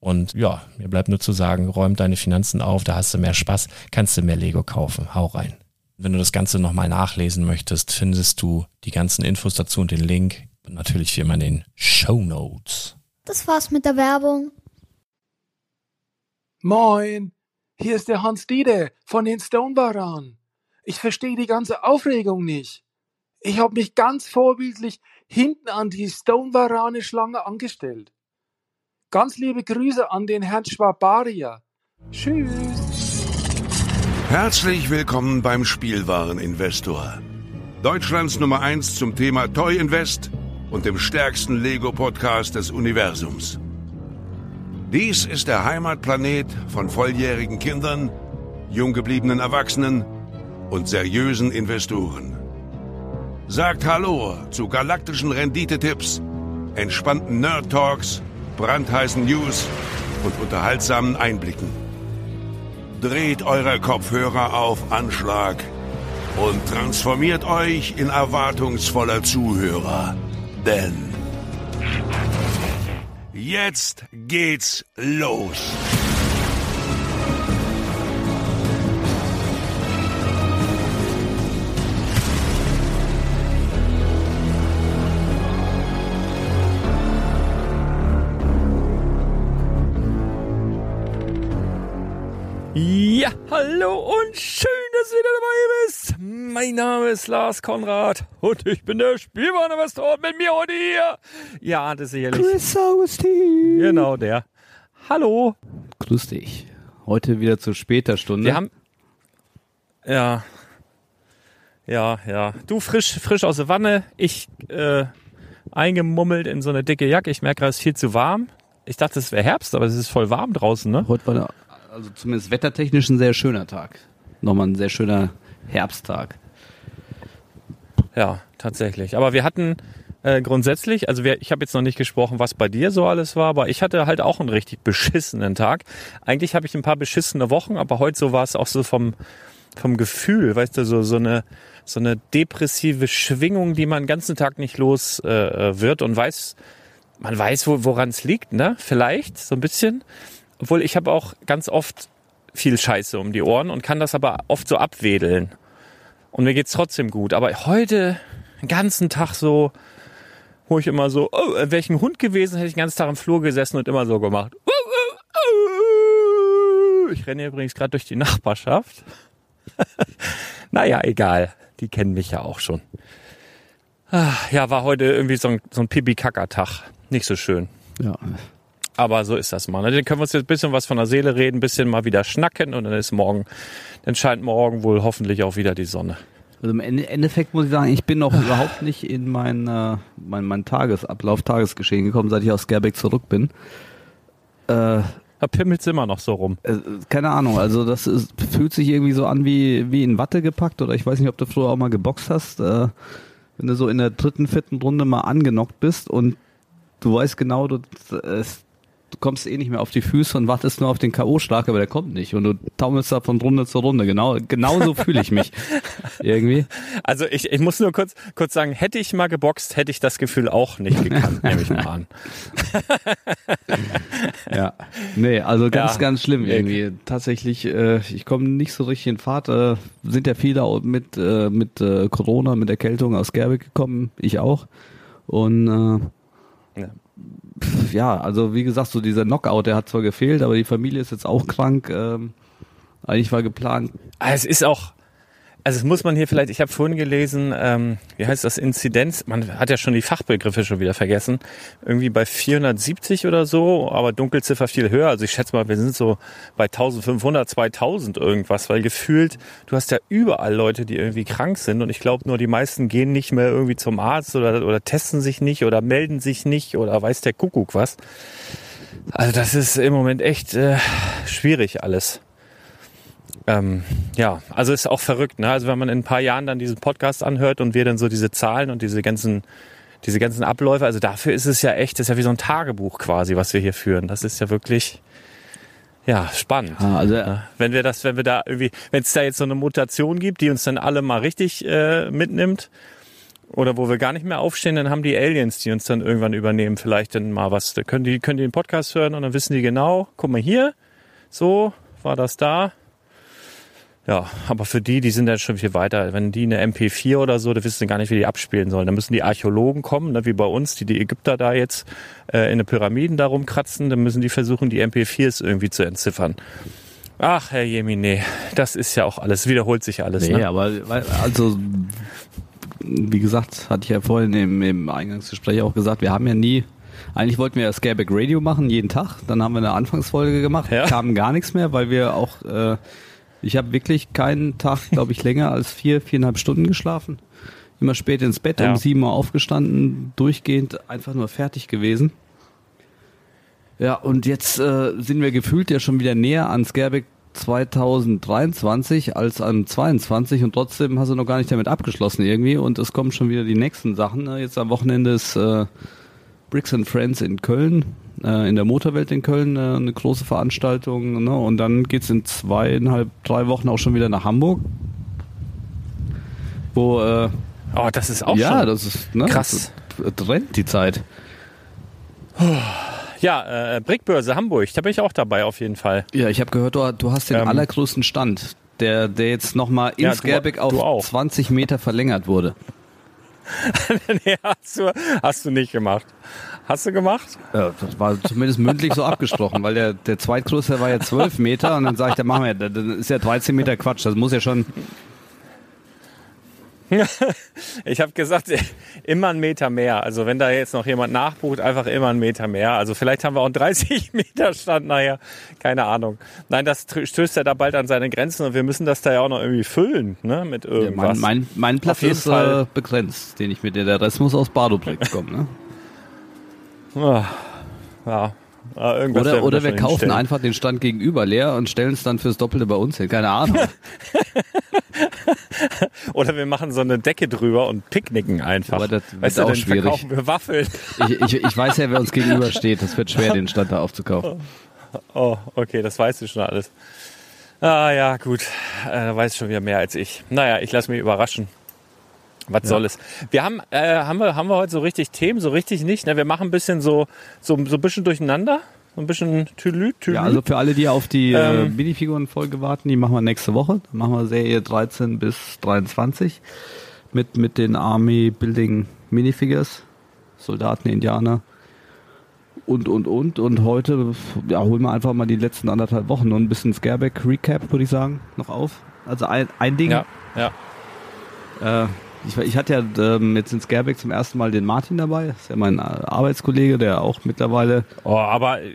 Und ja, mir bleibt nur zu sagen, räum deine Finanzen auf, da hast du mehr Spaß, kannst du mehr Lego kaufen. Hau rein. Wenn du das Ganze nochmal nachlesen möchtest, findest du die ganzen Infos dazu und den Link. Und natürlich wie immer in den Show Notes. Das war's mit der Werbung. Moin, hier ist der Hans Diede von den Stonebaran. Ich verstehe die ganze Aufregung nicht. Ich habe mich ganz vorbildlich hinten an die Stonebarane-Schlange angestellt. Ganz liebe Grüße an den Herrn Schwabaria. Tschüss. Herzlich willkommen beim Spielwareninvestor. Deutschlands Nummer 1 zum Thema Toy Invest und dem stärksten Lego-Podcast des Universums. Dies ist der Heimatplanet von volljährigen Kindern, jung gebliebenen Erwachsenen und seriösen Investoren. Sagt Hallo zu galaktischen Renditetipps, entspannten Nerd Talks brandheißen News und unterhaltsamen Einblicken. Dreht eure Kopfhörer auf Anschlag und transformiert euch in erwartungsvoller Zuhörer. Denn jetzt geht's los. Ja, hallo und schön, dass du wieder dabei bist. Mein Name ist Lars Konrad und ich bin der Spielwareninvestor mit mir heute hier. Ja, das ist sicherlich. Chris Augustin. Genau, der. Hallo. Grüß dich. Heute wieder zu später Stunde. Wir haben. Ja. Ja, ja. Du frisch, frisch aus der Wanne. Ich äh, eingemummelt in so eine dicke Jacke. Ich merke gerade, es ist viel zu warm. Ich dachte, es wäre Herbst, aber es ist voll warm draußen, ne? Heute war der Also zumindest wettertechnisch ein sehr schöner Tag. Nochmal ein sehr schöner Herbsttag. Ja, tatsächlich. Aber wir hatten äh, grundsätzlich, also wir, ich habe jetzt noch nicht gesprochen, was bei dir so alles war, aber ich hatte halt auch einen richtig beschissenen Tag. Eigentlich habe ich ein paar beschissene Wochen, aber heute so war es auch so vom vom Gefühl, weißt du, so so eine so eine depressive Schwingung, die man den ganzen Tag nicht los äh, äh wird und weiß, man weiß, wo, woran es liegt, ne? Vielleicht so ein bisschen. Obwohl ich habe auch ganz oft viel Scheiße um die Ohren und kann das aber oft so abwedeln. Und mir geht's trotzdem gut. Aber heute den ganzen Tag so, wo ich immer so, oh, wäre ich Hund gewesen, hätte ich den ganzen Tag im Flur gesessen und immer so gemacht. Ich renne übrigens gerade durch die Nachbarschaft. naja, egal. Die kennen mich ja auch schon. Ah, ja, war heute irgendwie so ein, so ein Pipi-Kacker-Tag. Nicht so schön. Ja. Aber so ist das mal. ne? Dann können wir uns jetzt ein bisschen was von der Seele reden, ein bisschen mal wieder schnacken und dann ist morgen, dann scheint morgen wohl hoffentlich auch wieder die Sonne. Also im Ende- Endeffekt muss ich sagen, ich bin noch überhaupt nicht in mein, äh, mein, mein Tagesablauf, Tagesgeschehen gekommen, seit ich aus Skerbeck zurück bin. Äh, Da pimmelt's immer noch so rum. äh, keine Ahnung, also das ist, fühlt sich irgendwie so an wie, wie in Watte gepackt oder ich weiß nicht, ob du früher auch mal geboxt hast. Äh, wenn du so in der dritten, vierten Runde mal angenockt bist und du weißt genau, du, äh, du kommst eh nicht mehr auf die Füße und wartest nur auf den K.O.-Schlag, aber der kommt nicht und du taumelst da von Runde zu Runde. Genau, genau so fühle ich mich irgendwie. Also ich, ich muss nur kurz, kurz sagen, hätte ich mal geboxt, hätte ich das Gefühl auch nicht gekannt, nehme ich mal an. Ja. Nee, also ganz, Ja. ganz schlimm irgendwie. Tatsächlich, äh, ich komme nicht so richtig in Fahrt. Äh, sind ja viele mit, äh, mit äh, Corona, mit Erkältung aus Gerbeck gekommen. Ich auch. Und äh, Ja. Pf, ja, also wie gesagt, so dieser Knockout, der hat zwar gefehlt, aber die Familie ist jetzt auch krank. Ähm, eigentlich war geplant. Ah, Es ist auch, also es muss man hier vielleicht, ich habe vorhin gelesen, ähm, wie heißt das, Inzidenz, man hat ja schon die Fachbegriffe schon wieder vergessen, irgendwie bei 470 oder so, aber Dunkelziffer viel höher, also ich schätze mal, wir sind so bei 1500, 2000 irgendwas, weil gefühlt, du hast ja überall Leute, die irgendwie krank sind und ich glaube nur, die meisten gehen nicht mehr irgendwie zum Arzt oder, oder testen sich nicht oder melden sich nicht oder weiß der Kuckuck was. Also das ist im Moment echt äh, schwierig alles. Ähm, ja, also ist auch verrückt, ne? Also wenn man in ein paar Jahren dann diesen Podcast anhört und wir dann so diese Zahlen und diese ganzen, diese ganzen Abläufe, also dafür ist es ja echt, das ist ja wie so ein Tagebuch quasi, was wir hier führen. Das ist ja wirklich, ja, spannend. Ah, also Ja, wenn wir das, wenn wir da irgendwie, wenn es da jetzt so eine Mutation gibt, die uns dann alle mal richtig äh, mitnimmt, oder wo wir gar nicht mehr aufstehen, dann haben die Aliens, die uns dann irgendwann übernehmen, vielleicht dann mal was. Da können die, können die den Podcast hören und dann wissen die genau, guck mal hier, so war das da. Ja, aber für die, die sind dann schon viel weiter. Wenn die eine MP4 oder so, da wissen sie gar nicht, wie die abspielen sollen. Da müssen die Archäologen kommen, ne, wie bei uns, die die Ägypter da jetzt äh, in den Pyramiden da rumkratzen. Dann müssen die versuchen, die MP4s irgendwie zu entziffern. Ach, Herr Jemine, das ist ja auch alles, wiederholt sich alles. Nee, ne? aber weil- also wie gesagt, hatte ich ja vorhin im, im Eingangsgespräch auch gesagt, wir haben ja nie, eigentlich wollten wir ja Scareback Radio machen, jeden Tag. Dann haben wir eine Anfangsfolge gemacht, Ja. kam gar nichts mehr, weil wir auch, äh, ich habe wirklich keinen Tag, glaube ich, länger als vier, viereinhalb Stunden geschlafen. Immer spät ins Bett, Ja. um sieben Uhr aufgestanden, durchgehend einfach nur fertig gewesen. Ja, und jetzt äh, sind wir gefühlt ja schon wieder näher an Scareback 2023 als an 22 und trotzdem hast du noch gar nicht damit abgeschlossen irgendwie und es kommen schon wieder die nächsten Sachen. ne? Jetzt am Wochenende ist äh, Bricks and Friends in Köln, äh, in der Motorwelt in Köln äh, eine große Veranstaltung ne? und dann geht's in zweieinhalb, drei Wochen auch schon wieder nach Hamburg. Wo, äh, Oh, das ist auch ja, schon. das ist ne, krass. Das rennt die Zeit. Ja, äh, Brickbörse Hamburg, da bin ich auch dabei auf jeden Fall. Ja, ich habe gehört, du, du hast den Ähm, allergrößten Stand, der, der jetzt nochmal in Ja, Skerbeck auf du auch. 20 Meter verlängert wurde. nee, hast du, hast du nicht gemacht. Hast du gemacht? Ja, das war zumindest mündlich so abgesprochen, weil der, der zweitgrößte war ja 12 Meter und dann sage ich, da machen wir, dann ist ja 13 Meter Quatsch, das muss ja schon, Ich habe gesagt, immer einen Meter mehr. Also wenn da jetzt noch jemand nachbucht, einfach immer einen Meter mehr. Also vielleicht haben wir auch einen 30 Meter Stand nachher. Keine Ahnung. Nein, das stößt ja da bald an seine Grenzen und wir müssen das da ja auch noch irgendwie füllen, ne? Mit ja, irgendwas. mein, mein, mein Platz ist Fall. äh, begrenzt, den ich mit dir, der Rest muss aus Badobrick kommen. Ne? Ah, ja, Ah, Oder, oder wir kaufen hinstellen. einfach den Stand gegenüber leer und stellen es dann fürs Doppelte bei uns hin. Keine Ahnung. Oder wir machen so eine Decke drüber und picknicken einfach. Aber das wird weißt du, auch dann schwierig. verkaufen wir Waffeln. Ich, ich, ich weiß ja, wer uns gegenübersteht. Das wird schwer, den Stand da aufzukaufen. Oh, okay, das weißt du schon alles. Ah ja, gut. Äh, weiß schon wieder mehr als ich. Naja, ich lasse mich überraschen. Was soll es? Wir haben, äh, haben wir, haben wir heute so richtig Themen, so richtig nicht. Ne? Wir machen ein bisschen so, so, so ein bisschen durcheinander. So ein bisschen Tülü, Tülü. Ja, also für alle, die auf die äh, Ähm. Minifiguren-Folge warten, die machen wir nächste Woche. Dann machen wir Serie 13 bis 23 mit, mit den Army Building Minifigures, Soldaten, Indianer und, und, und. Und heute ja, holen wir einfach mal die letzten anderthalb Wochen und ein bisschen Scareback Recap, würde ich sagen, noch auf. Also ein, ein Ding, ja, ja. äh, ich, ich hatte ja ähm, jetzt in Scareback zum ersten Mal den Martin dabei. Das ist ja mein äh, Arbeitskollege, der auch mittlerweile Oh, aber r-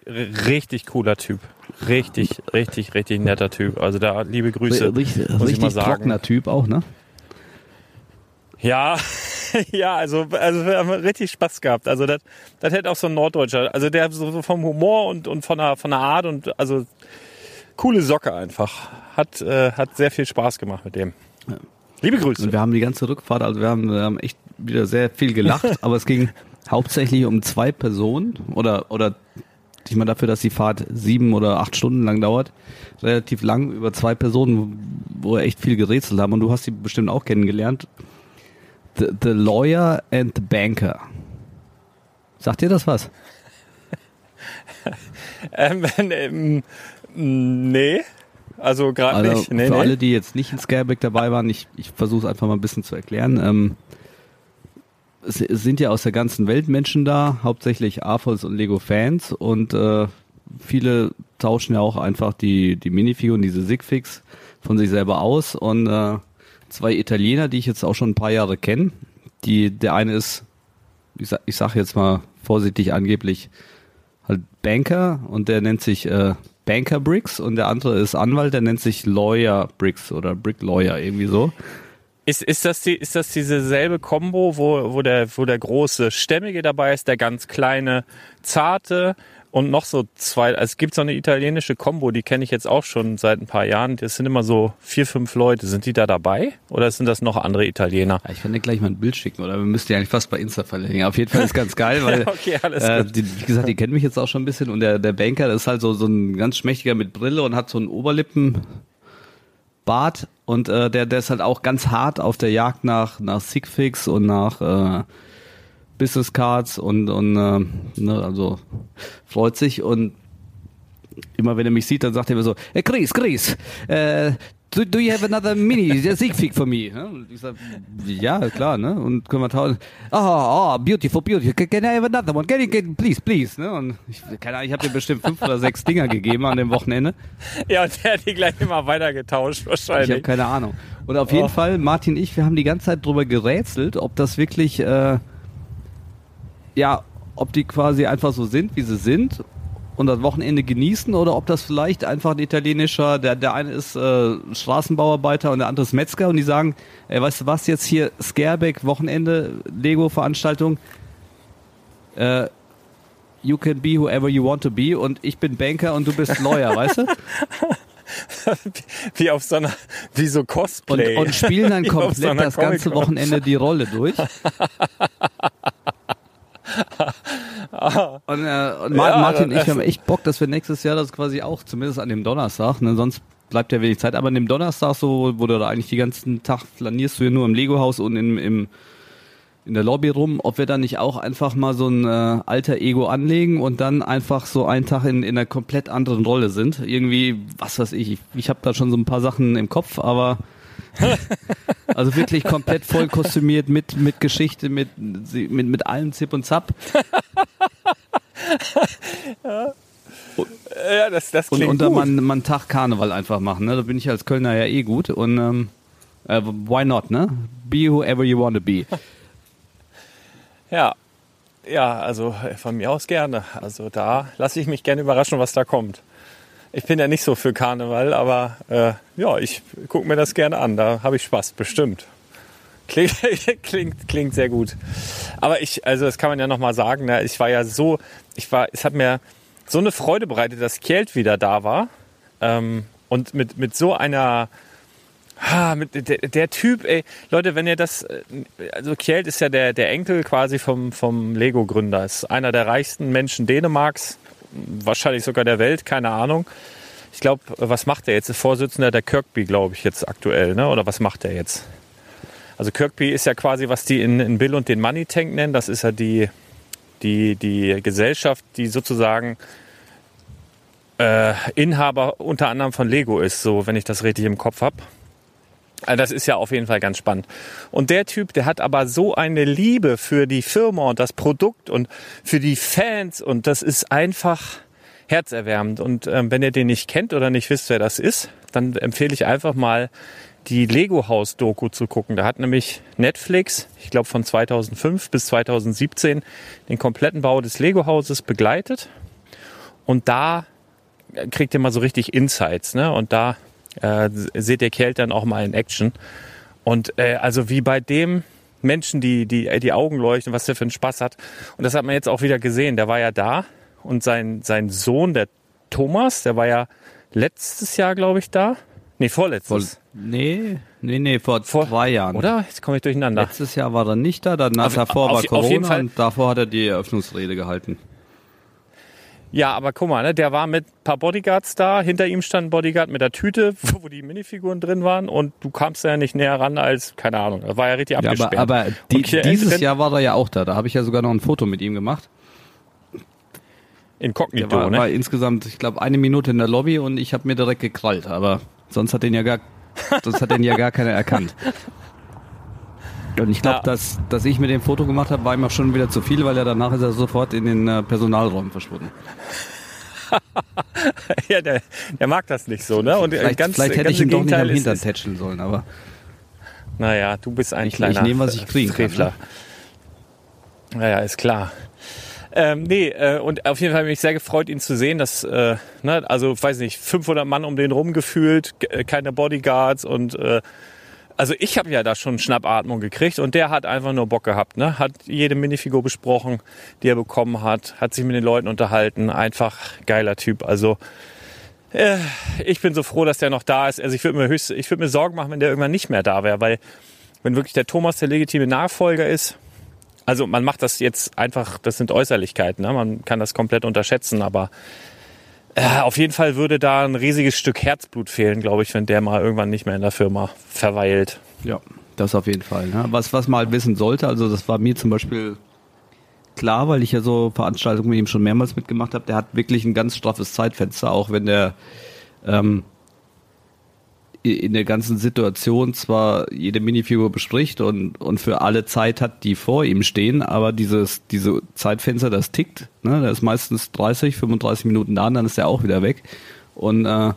richtig cooler Typ. Richtig, richtig, richtig netter Typ. Also da liebe Grüße. richtig, muss ich richtig sagen. trockener Typ auch, ne? Ja, ja, also, also wir haben richtig Spaß gehabt. Also das, das hätte auch so ein Norddeutscher. Also der so vom Humor und, und von der, von der Art und also coole Socke einfach. Hat, äh, hat sehr viel Spaß gemacht mit dem. Liebe Grüße. Und wir haben die ganze Rückfahrt, also wir haben, wir haben echt wieder sehr viel gelacht, aber es ging hauptsächlich um zwei Personen oder, oder ich meine dafür, dass die Fahrt sieben oder acht Stunden lang dauert, relativ lang über zwei Personen, wo wir echt viel gerätselt haben und du hast die bestimmt auch kennengelernt. The, the Lawyer and the Banker. Sagt dir das was? Ähm, ähm, nee. Also gerade Also nicht. Nee, für nee. alle, die jetzt nicht in Scareback dabei waren, ich, ich versuche es einfach mal ein bisschen zu erklären. Ähm, es, es sind ja aus der ganzen Welt Menschen da, hauptsächlich AFOS und Lego-Fans und äh, viele tauschen ja auch einfach die, die Minifiguren, diese Sigfigs von sich selber aus und äh, zwei Italiener, die ich jetzt auch schon ein paar Jahre kenne, die, der eine ist, ich sag, ich sag jetzt mal vorsichtig angeblich, halt Banker und der nennt sich äh, Banker Bricks und der andere ist Anwalt, der nennt sich Lawyer Bricks oder Brick Lawyer, irgendwie so. Ist, ist, das die, ist das diese selbe Combo, wo, wo, der, wo der große Stämmige dabei ist, der ganz kleine, zarte und noch so zwei, also es gibt so eine italienische Combo, die kenne ich jetzt auch schon seit ein paar Jahren. Das sind immer so vier, fünf Leute. Sind die da dabei? Oder sind das noch andere Italiener? Ja, ich kann dir gleich mal ein Bild schicken oder wir müssten ja eigentlich fast bei Insta verlinken. Auf jeden Fall ist ganz geil, weil Okay, alles äh, die, wie gesagt, die kennen mich jetzt auch schon ein bisschen und der, der Banker ist halt so, so ein ganz schmächtiger mit Brille und hat so einen Oberlippenbart und äh, der, der ist halt auch ganz hart auf der Jagd nach, nach Sigfix und nach äh, Business Cards und, und äh, ne, also freut sich und immer wenn er mich sieht, dann sagt er mir so, hey Chris, Chris, äh, do, do you have another mini Siegfried for me? Und ich sag, ja, klar, ne? Und können wir tauschen. Oh, oh, beautiful, beautiful. Can, can I have another one? Can you get, please, please? Ne? Und ich, keine Ahnung, ich habe dir bestimmt fünf oder sechs Dinger gegeben an dem Wochenende. Ja, und der hat die gleich immer weiter getauscht Ich habe wahrscheinlich. keine Ahnung. Und auf jeden Oh. Fall, Martin und ich, wir haben die ganze Zeit drüber gerätselt, ob das wirklich, äh, ja, ob die quasi einfach so sind, wie sie sind und das Wochenende genießen oder ob das vielleicht einfach ein italienischer, der, der eine ist äh, Straßenbauarbeiter und der andere ist Metzger und die sagen, ey, weißt du was, jetzt hier Scareback, Wochenende, Lego-Veranstaltung, äh, you can be whoever you want to be und ich bin Banker und du bist Lawyer, weißt du? wie auf so einer, wie so Und, Cosplay. und spielen dann so komplett einer das ganze. Wochenende die Rolle durch. und, äh, und Ma Ja, Martin ich haben echt Bock, dass wir nächstes Jahr das quasi auch, zumindest an dem Donnerstag, ne, sonst bleibt ja wenig Zeit, aber an dem Donnerstag so, wo du da eigentlich den ganzen Tag flanierst du ja nur im Lego-Haus und im, im, in der Lobby rum, ob wir dann nicht auch einfach mal so ein äh, alter Ego anlegen und dann einfach so einen Tag in, in einer komplett anderen Rolle sind. Irgendwie, was weiß ich, ich, ich habe da schon so ein paar Sachen im Kopf, aber also wirklich komplett voll kostümiert mit, mit Geschichte, mit, mit, mit allem Zip und Zap. ja, das, das Und, klingt und gut. mal, mal einen Tag Karneval einfach machen. Ne? Da bin ich als Kölner ja eh gut. Und ähm, äh, why not, ne? Be whoever you want to be. Ja, ja, also von mir aus gerne. Also da lasse ich mich gerne überraschen, was da kommt. Ich bin ja nicht so für Karneval, aber äh, ja, ich gucke mir das gerne an. Da habe ich Spaß, bestimmt. Klingt, klingt, klingt sehr gut. Aber ich, also das kann man ja noch mal sagen. Ne? Ich war ja so, ich war, es hat mir, so eine Freude bereitet, dass Kjeld wieder da war. Ähm, und mit, mit so einer, ah, mit der, der Typ, ey, Leute, wenn ihr das, äh, also Kjeld ist ja der, der Enkel quasi vom, vom Lego-Gründer, ist einer der reichsten Menschen Dänemarks, wahrscheinlich sogar der Welt, keine Ahnung. Ich glaube, was macht er jetzt? Der Vorsitzender der Kirkby, glaube ich, jetzt aktuell, ne? Oder was macht er jetzt? Also Kirkby ist ja quasi, was die in, in Bill und den Money Tank nennen. Das ist ja die, die, die Gesellschaft, die sozusagen äh, Inhaber unter anderem von Lego ist, so wenn ich das richtig im Kopf habe. Also das ist ja auf jeden Fall ganz spannend. Und der Typ, der hat aber so eine Liebe für die Firma und das Produkt und für die Fans und das ist einfach herzerwärmend. Und ähm, wenn ihr den nicht kennt oder nicht wisst, wer das ist, dann empfehle ich einfach mal die Lego Haus Doku zu gucken. Da hat nämlich Netflix, ich glaube von 2005 bis 2017, den kompletten Bau des Lego Hauses begleitet. Und da kriegt ihr mal so richtig Insights, ne? Und da äh, seht ihr Kjeld dann auch mal in Action. Und äh, also wie bei dem Menschen, die, die die Augen leuchten, was der für einen Spaß hat. Und das hat man jetzt auch wieder gesehen. Der war ja da und sein, sein Sohn, der Thomas, der war ja letztes Jahr, glaube ich, da. Nee, vorletztes. Vor, nee, nee, nee, vor, vor zwei Jahren. Oder? Jetzt komme ich durcheinander. Letztes Jahr war er nicht da, dann auf, davor auf, war Corona und davor hat er die Eröffnungsrede gehalten. Ja, aber guck mal, ne, der war mit ein paar Bodyguards da. Hinter ihm stand ein Bodyguard mit der Tüte, wo die Minifiguren drin waren. Und du kamst ja nicht näher ran als, keine Ahnung, da war ja richtig ja, abgesperrt. Aber, aber die, dieses Jahr war er ja auch da. Da habe ich ja sogar noch ein Foto mit ihm gemacht. Inkognito, der war, ne? war insgesamt, ich glaube, eine Minute in der Lobby und ich habe mir direkt gekrallt. Aber sonst hat den ja gar, sonst hat den ja gar keiner erkannt. Und ich glaube, ja. dass, dass ich mit dem Foto gemacht habe, war ihm auch schon wieder zu viel, weil er danach ist er sofort in den äh, Personalraum verschwunden. ja, der, der mag das nicht so, ne? Und äh, vielleicht, ganz, vielleicht hätte ich ihn doch nicht am Hintern tätscheln sollen, aber. Naja, du bist ein ich, kleiner Ich nehme, was ich kriegen Frevler. kann. Ne? Naja, ist klar. Ähm, nee, äh, und auf jeden Fall bin ich sehr gefreut, ihn zu sehen. Dass, äh, ne, also, weiß nicht, 500 Mann um den rumgefühlt, äh, keine Bodyguards und äh, also ich habe ja da schon Schnappatmung gekriegt und der hat einfach nur Bock gehabt, ne? Hat jede Minifigur besprochen, die er bekommen hat, hat sich mit den Leuten unterhalten, einfach geiler Typ. Also äh, ich bin so froh, dass der noch da ist. Also ich würde mir höchst, ich würde mir Sorgen machen, wenn der irgendwann nicht mehr da wäre, weil wenn wirklich der Thomas der legitime Nachfolger ist, also man macht das jetzt einfach, das sind Äußerlichkeiten, ne? man kann das komplett unterschätzen, aber äh, auf jeden Fall würde da ein riesiges Stück Herzblut fehlen, glaube ich, wenn der mal irgendwann nicht mehr in der Firma verweilt. Ja, das auf jeden Fall. Ne? Was, was man halt wissen sollte, also das war mir zum Beispiel klar, weil ich ja so Veranstaltungen mit ihm schon mehrmals mitgemacht habe, der hat wirklich ein ganz straffes Zeitfenster, auch wenn der ähm, in der ganzen Situation zwar jede Minifigur bespricht und, und für alle Zeit hat, die vor ihm stehen, aber dieses, diese Zeitfenster, das tickt, ne, der ist meistens 30, 35 Minuten da und dann ist er auch wieder weg. Und äh,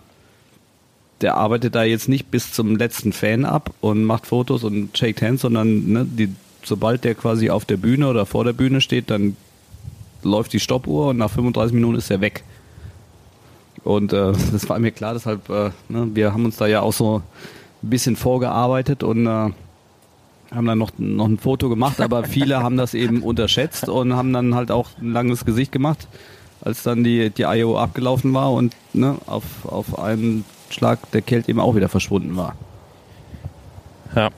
der arbeitet da jetzt nicht bis zum letzten Fan ab und macht Fotos und shaked hands, sondern ne, die, sobald der quasi auf der Bühne oder vor der Bühne steht, dann läuft die Stoppuhr und nach 35 Minuten ist er weg. Und äh, das war mir klar, deshalb, äh, ne, wir haben uns da ja auch so ein bisschen vorgearbeitet und äh, haben dann noch, noch ein Foto gemacht, aber viele haben das eben unterschätzt und haben dann halt auch ein langes Gesicht gemacht, als dann die, die IO abgelaufen war und ne, auf, auf einen Schlag der Kelt eben auch wieder verschwunden war. Ja.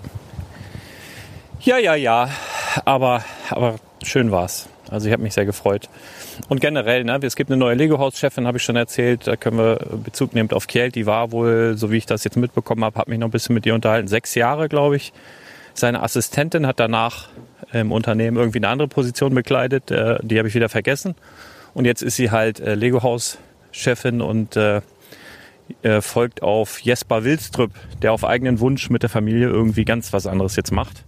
Ja, ja, ja. Aber, aber schön war's. Also ich habe mich sehr gefreut. Und generell, ne, es gibt eine neue Lego-Haus-Chefin, habe ich schon erzählt. Da können wir Bezug nehmen auf Kjeld. Die war wohl, so wie ich das jetzt mitbekommen habe, habe mich noch ein bisschen mit ihr unterhalten. Sechs Jahre, glaube ich. Seine Assistentin hat danach im Unternehmen irgendwie eine andere Position bekleidet. Äh, die habe ich wieder vergessen. Und jetzt ist sie halt äh, Lego-Haus-Chefin und äh, folgt auf Jesper Wilstrüpp, der auf eigenen Wunsch mit der Familie irgendwie ganz was anderes jetzt macht.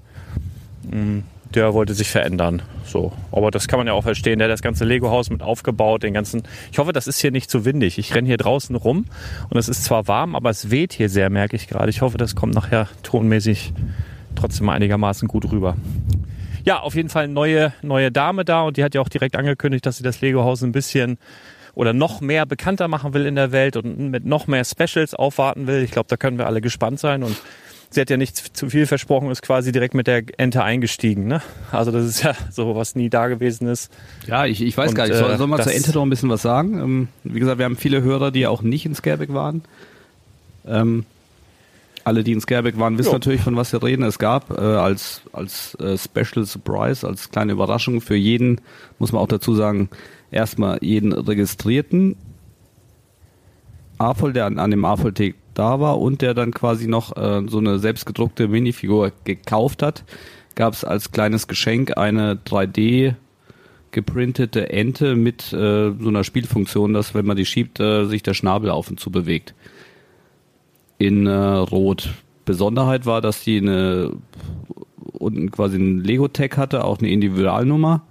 Mm der wollte sich verändern. So, aber das kann man ja auch verstehen. Der hat das ganze Lego-Haus mit aufgebaut, den ganzen. Ich hoffe, das ist hier nicht zu windig. Ich renne hier draußen rum und es ist zwar warm, aber es weht hier sehr, merke ich gerade. Ich hoffe, das kommt nachher tonmäßig trotzdem einigermaßen gut rüber. Ja, auf jeden Fall neue, neue Dame da und die hat ja auch direkt angekündigt, dass sie das Lego-Haus ein bisschen oder noch mehr bekannter machen will in der Welt und mit noch mehr Specials aufwarten will. Ich glaube, da können wir alle gespannt sein und sie hat ja nicht zu viel versprochen, ist quasi direkt mit der Ente eingestiegen. Ne? Also das ist ja so, was nie da gewesen ist. Ja, ich, ich weiß Und, gar nicht. Soll, äh, soll man zur Ente noch ein bisschen was sagen? Ähm, wie gesagt, wir haben viele Hörer, die auch nicht in Scareback waren. Ähm, alle, die in Scareback waren, wissen Jo. natürlich, von was wir reden. Es gab äh, als, als äh, Special Surprise, als kleine Überraschung für jeden, muss man auch dazu sagen, erstmal jeden Registrierten AFOL, der an, an dem AFOL-Tag da war und der dann quasi noch äh, so eine selbstgedruckte Minifigur gekauft hat, gab es als kleines Geschenk eine 3D geprintete Ente mit äh, so einer Spielfunktion, dass wenn man die schiebt, äh, sich der Schnabel auf und zu bewegt. In äh, Rot. Besonderheit war, dass die eine unten quasi ein Lego-Tag hatte, auch eine Individualnummer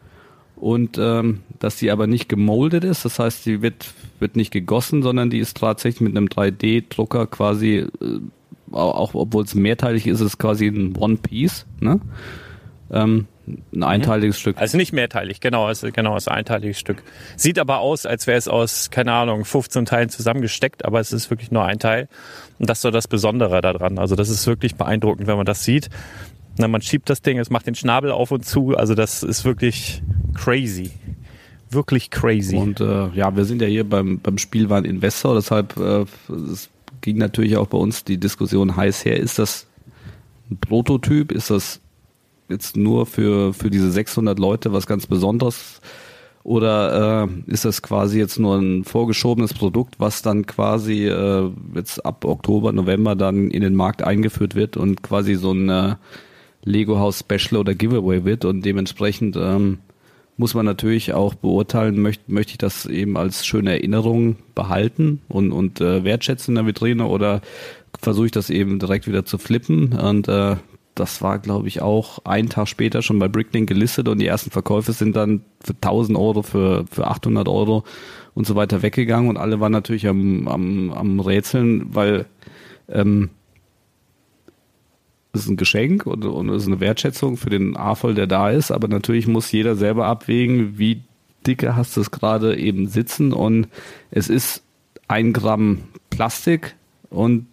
und ähm, dass die aber nicht gemoldet ist, das heißt, die wird wird nicht gegossen, sondern die ist tatsächlich mit einem 3D-Drucker quasi äh, auch, obwohl es mehrteilig ist, ist quasi ein One Piece, ne? Ähm, ein einteiliges Stück. Also nicht mehrteilig, genau, also genau, ist ein einteiliges Stück. Sieht aber aus, als wäre es aus, keine Ahnung, 15 Teilen zusammengesteckt, aber es ist wirklich nur ein Teil. Und das ist so das Besondere daran. Also das ist wirklich beeindruckend, wenn man das sieht. Na, man schiebt das Ding, es macht den Schnabel auf und zu. Also das ist wirklich crazy. Wirklich crazy. Und äh, ja, wir sind ja hier beim, beim Spielwaren Investor, deshalb äh, es ging natürlich auch bei uns die Diskussion heiß her, ist das ein Prototyp, ist das jetzt nur für, für diese 600 Leute was ganz Besonderes? Oder äh, ist das quasi jetzt nur ein vorgeschobenes Produkt, was dann quasi äh, jetzt ab Oktober, November dann in den Markt eingeführt wird und quasi so ein äh, Lego House Special oder Giveaway wird und dementsprechend ähm, muss man natürlich auch beurteilen, möchte, möchte ich das eben als schöne Erinnerung behalten und, und äh, wertschätzen in der Vitrine oder versuche ich das eben direkt wieder zu flippen? Und äh, das war, glaube ich, auch einen Tag später schon bei Bricklink gelistet und die ersten Verkäufe sind dann für 1000 Euro, für, für 800 Euro und so weiter weggegangen und alle waren natürlich am, am, am Rätseln, weil ähm, ist ein Geschenk und, und es ist eine Wertschätzung für den A-Voll, der da ist, aber natürlich muss jeder selber abwägen, wie dicke hast du es gerade eben sitzen und es ist ein Gramm Plastik und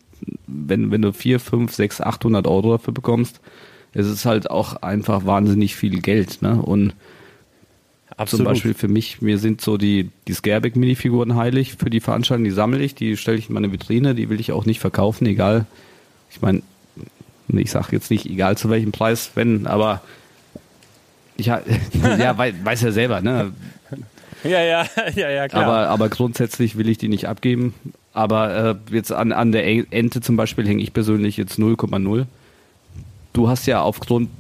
wenn, wenn du vier, fünf, sechs, 800 Euro dafür bekommst, es ist halt auch einfach wahnsinnig viel Geld, ne? Und zum Beispiel für mich, mir sind so die, die Scareback-Minifiguren heilig für die Veranstaltung, die sammle ich, die stelle ich in meine Vitrine, die will ich auch nicht verkaufen, egal. Ich meine, ich sage jetzt nicht, egal zu welchem Preis, wenn, aber ich ja, wei- weiß ja selber, ne? Ja, ja, ja, ja, klar. Aber, aber grundsätzlich will ich die nicht abgeben. Aber äh, jetzt an, an der E- Ente zum Beispiel hänge ich persönlich jetzt 0,0. Du hast ja aufgrund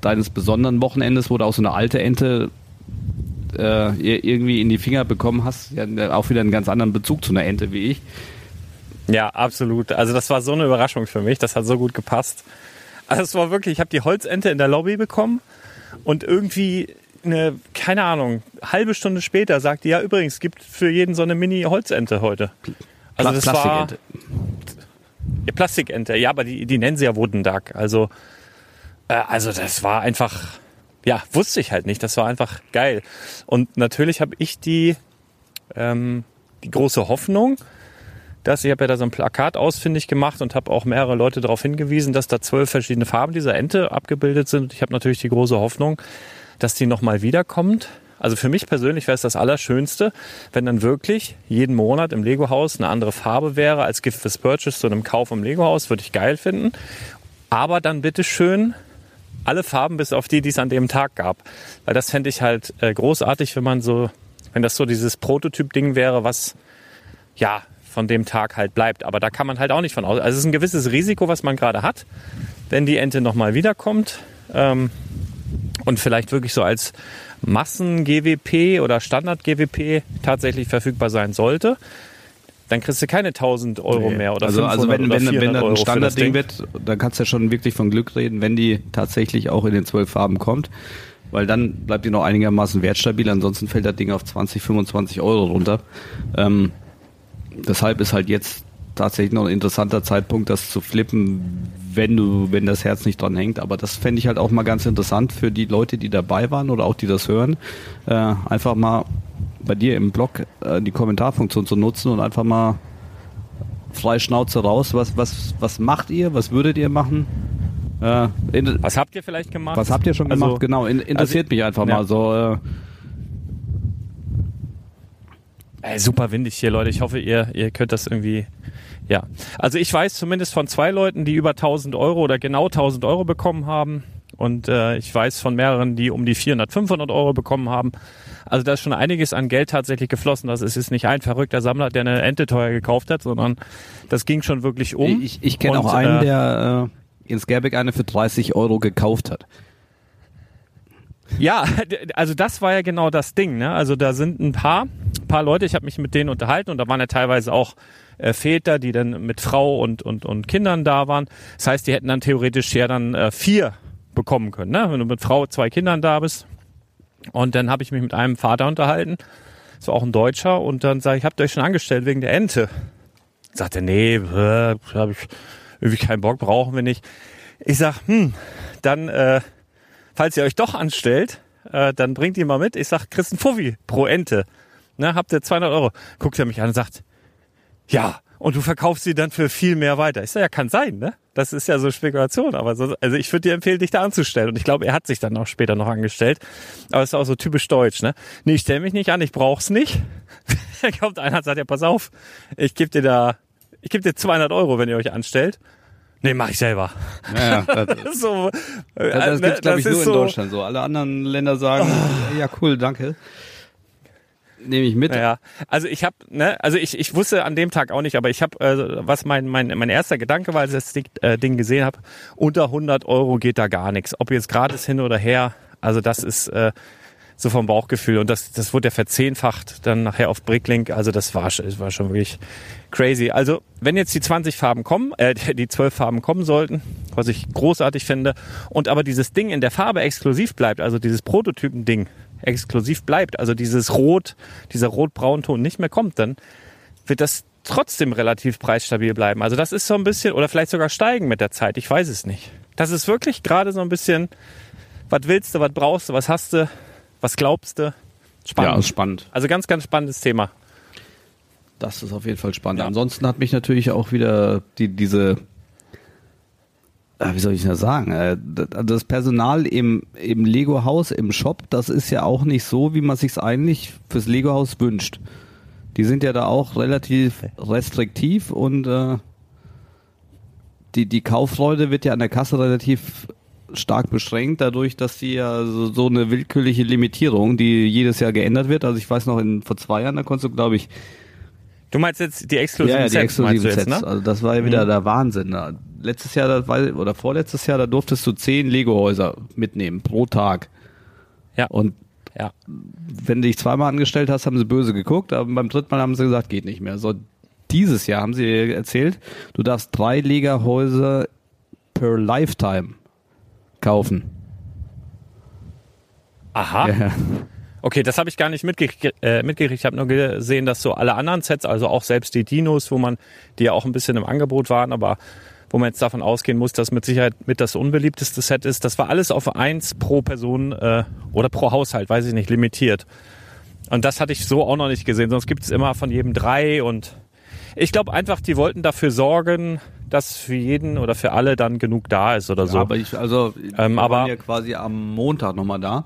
deines besonderen Wochenendes, wo du auch so eine alte Ente äh, ir- irgendwie in die Finger bekommen hast, ja auch wieder einen ganz anderen Bezug zu einer Ente wie ich. Ja, absolut. Also das war so eine Überraschung für mich. Das hat so gut gepasst. Also es war wirklich, ich habe die Holzente in der Lobby bekommen und irgendwie eine, keine Ahnung, halbe Stunde später sagt die, ja übrigens, es gibt für jeden so eine Mini-Holzente heute. Also das war Plastikente. ja, Plastikente, ja, aber die, die nennen sie ja Wooden Duck. Also, äh, also das war einfach, ja, wusste ich halt nicht. Das war einfach geil. Und natürlich habe ich die, ähm, die große Hoffnung, dass ich habe ja da so ein Plakat ausfindig gemacht und habe auch mehrere Leute darauf hingewiesen, dass da zwölf verschiedene Farben dieser Ente abgebildet sind. Ich habe natürlich die große Hoffnung, dass die nochmal wiederkommt. Also für mich persönlich wäre es das Allerschönste, wenn dann wirklich jeden Monat im Lego-Haus eine andere Farbe wäre als Gift fürs Purchase zu einem Kauf im Lego-Haus. Würde ich geil finden. Aber dann bitte schön alle Farben bis auf die, die es an dem Tag gab. Weil das fände ich halt äh, großartig, wenn man so, wenn das so dieses Prototyp-Ding wäre, was ja von dem Tag halt bleibt. Aber da kann man halt auch nicht von aus. Also es ist ein gewisses Risiko, was man gerade hat, wenn die Ente nochmal wiederkommt. Ähm, und vielleicht wirklich so als Massen-GWP oder Standard-GWP tatsächlich verfügbar sein sollte, dann kriegst du keine 1000 Euro mehr oder also, 500 also wenn, oder wenn, 400 wenn das ein Standardding Ding. wird, dann kannst du ja schon wirklich von Glück reden, wenn die tatsächlich auch in den zwölf Farben kommt. Weil dann bleibt die noch einigermaßen wertstabil, ansonsten fällt das Ding auf 20, 25 Euro runter. Ähm, deshalb ist halt jetzt tatsächlich noch ein interessanter Zeitpunkt, das zu flippen, wenn du, wenn das Herz nicht dran hängt. Aber das fände ich halt auch mal ganz interessant für die Leute, die dabei waren oder auch die das hören, äh, einfach mal bei dir im Blog äh, die Kommentarfunktion zu nutzen und einfach mal frei Schnauze raus. Was, was, was macht ihr? Was würdet ihr machen? Äh, in, Was habt ihr vielleicht gemacht? was habt ihr schon Also- gemacht? Genau, in, interessiert also- mich einfach ja. mal so. Ey, super windig hier, Leute. Ich hoffe, ihr, ihr könnt das irgendwie. Ja. Also ich weiß zumindest von zwei Leuten, die über 1000 Euro oder genau 1000 Euro bekommen haben. Und äh, ich weiß von mehreren, die um die 400, 500 Euro bekommen haben. Also da ist schon einiges an Geld tatsächlich geflossen. Das ist jetzt nicht ein verrückter Sammler, der eine Ente teuer gekauft hat, sondern das ging schon wirklich um. ich ich kenne auch einen, äh, der äh, in Scareback eine für 30 Euro gekauft hat. Ja, also das war ja genau das Ding. Ne? Also da sind ein paar, paar Leute, ich habe mich mit denen unterhalten und da waren ja teilweise auch äh, Väter, die dann mit Frau und, und, und Kindern da waren. Das heißt, die hätten dann theoretisch ja dann äh, vier bekommen können, ne? wenn du mit Frau, zwei Kindern da bist. Und dann habe ich mich mit einem Vater unterhalten, das war auch ein Deutscher, und dann sage ich, habt ihr euch schon angestellt wegen der Ente? Sagt er, nee, äh, habe ich irgendwie keinen Bock, brauchen wir nicht. Ich sag, hm, dann äh, falls ihr euch doch anstellt, äh, dann bringt ihr mal mit. Ich sag, kriegst Fuffi pro Ente. Ne, habt ihr 200 Euro. Guckt er mich an und sagt, ja, und du verkaufst sie dann für viel mehr weiter. Ich sag, ja, kann sein, ne? Das ist ja so Spekulation, aber so, also ich würde dir empfehlen, dich da anzustellen. Und ich glaube, er hat sich dann auch später noch angestellt. Aber es ist auch so typisch deutsch, ne? Nee, ich stell mich nicht an, ich brauch's nicht. da kommt einer und sagt, ja, pass auf, ich gebe dir da, ich gebe dir 200 Euro, wenn ihr euch anstellt. Nee, mach ich selber. Ja, das, so, äh, das ne, gibt's glaube ich das nur in so- Oh. Deutschland so. Alle anderen Länder sagen, ja cool, danke. Nehme ich mit. Naja, also ich habe, ne, also ich, ich wusste an dem Tag auch nicht, aber ich habe, äh, was mein, mein, mein erster Gedanke war, als ich das Ding, äh, Ding gesehen habe, unter 100 Euro geht da gar nichts. Ob jetzt gratis hin oder her, also das ist äh, so vom Bauchgefühl und das, das wurde ja verzehnfacht dann nachher auf Bricklink, also das war, das war schon wirklich crazy. Also wenn jetzt die 20 Farben kommen, äh, die 12 Farben kommen sollten, was ich großartig finde, und aber dieses Ding in der Farbe exklusiv bleibt, also dieses Prototypen-Ding exklusiv bleibt, also dieses Rot, dieser Rot-Braun-Ton nicht mehr kommt, dann wird das trotzdem relativ preisstabil bleiben. Also das ist so ein bisschen, oder vielleicht sogar steigen mit der Zeit, ich weiß es nicht. Das ist wirklich gerade so ein bisschen, was willst du, was brauchst du, was hast du, was glaubst du? Spannend. Ja, ist spannend. Also ganz, ganz spannendes Thema. Das ist auf jeden Fall spannend. Ja. Ansonsten hat mich natürlich auch wieder die, diese, äh, wie soll ich das sagen, äh, das- das Personal im, im Lego-Haus, im Shop, das ist ja auch nicht so, wie man sich's eigentlich fürs Lego-Haus wünscht. Die sind ja da auch relativ restriktiv und äh, die, die Kauffreude wird ja an der Kasse relativ stark beschränkt, dadurch, dass sie ja so, so eine willkürliche Limitierung, die jedes Jahr geändert wird. Also ich weiß noch, in, vor zwei Jahren, da konntest du, glaube ich, Du meinst jetzt die exklusiven ja, ja, die Sets, exklusiven jetzt, Sets. ne? Also das war ja wieder Mhm. der Wahnsinn. Da- Letztes Jahr war, oder vorletztes Jahr, da durftest du zehn Lego-Häuser mitnehmen pro Tag. Ja. Und Ja. wenn du dich zweimal angestellt hast, haben sie böse geguckt, aber beim dritten Mal haben sie gesagt, geht nicht mehr. So, dieses Jahr haben sie erzählt, du darfst drei Lego-Häuser per Lifetime kaufen. Aha. Ja. Okay, das habe ich gar nicht mitgekriegt. Äh, mitgekriegt. Ich habe nur gesehen, dass so alle anderen Sets, also auch selbst die Dinos, wo man, die ja auch ein bisschen im Angebot waren, aber wo man jetzt davon ausgehen muss, dass mit Sicherheit mit das unbeliebteste Set ist, das war alles auf eins pro Person äh, oder pro Haushalt, weiß ich nicht, limitiert. Und das hatte ich so auch noch nicht gesehen, sonst gibt es immer von jedem drei und ich glaube einfach, die wollten dafür sorgen, dass für jeden oder für alle dann genug da ist oder so. Aber ich, also, Ähm, wir waren ja quasi am Montag nochmal da.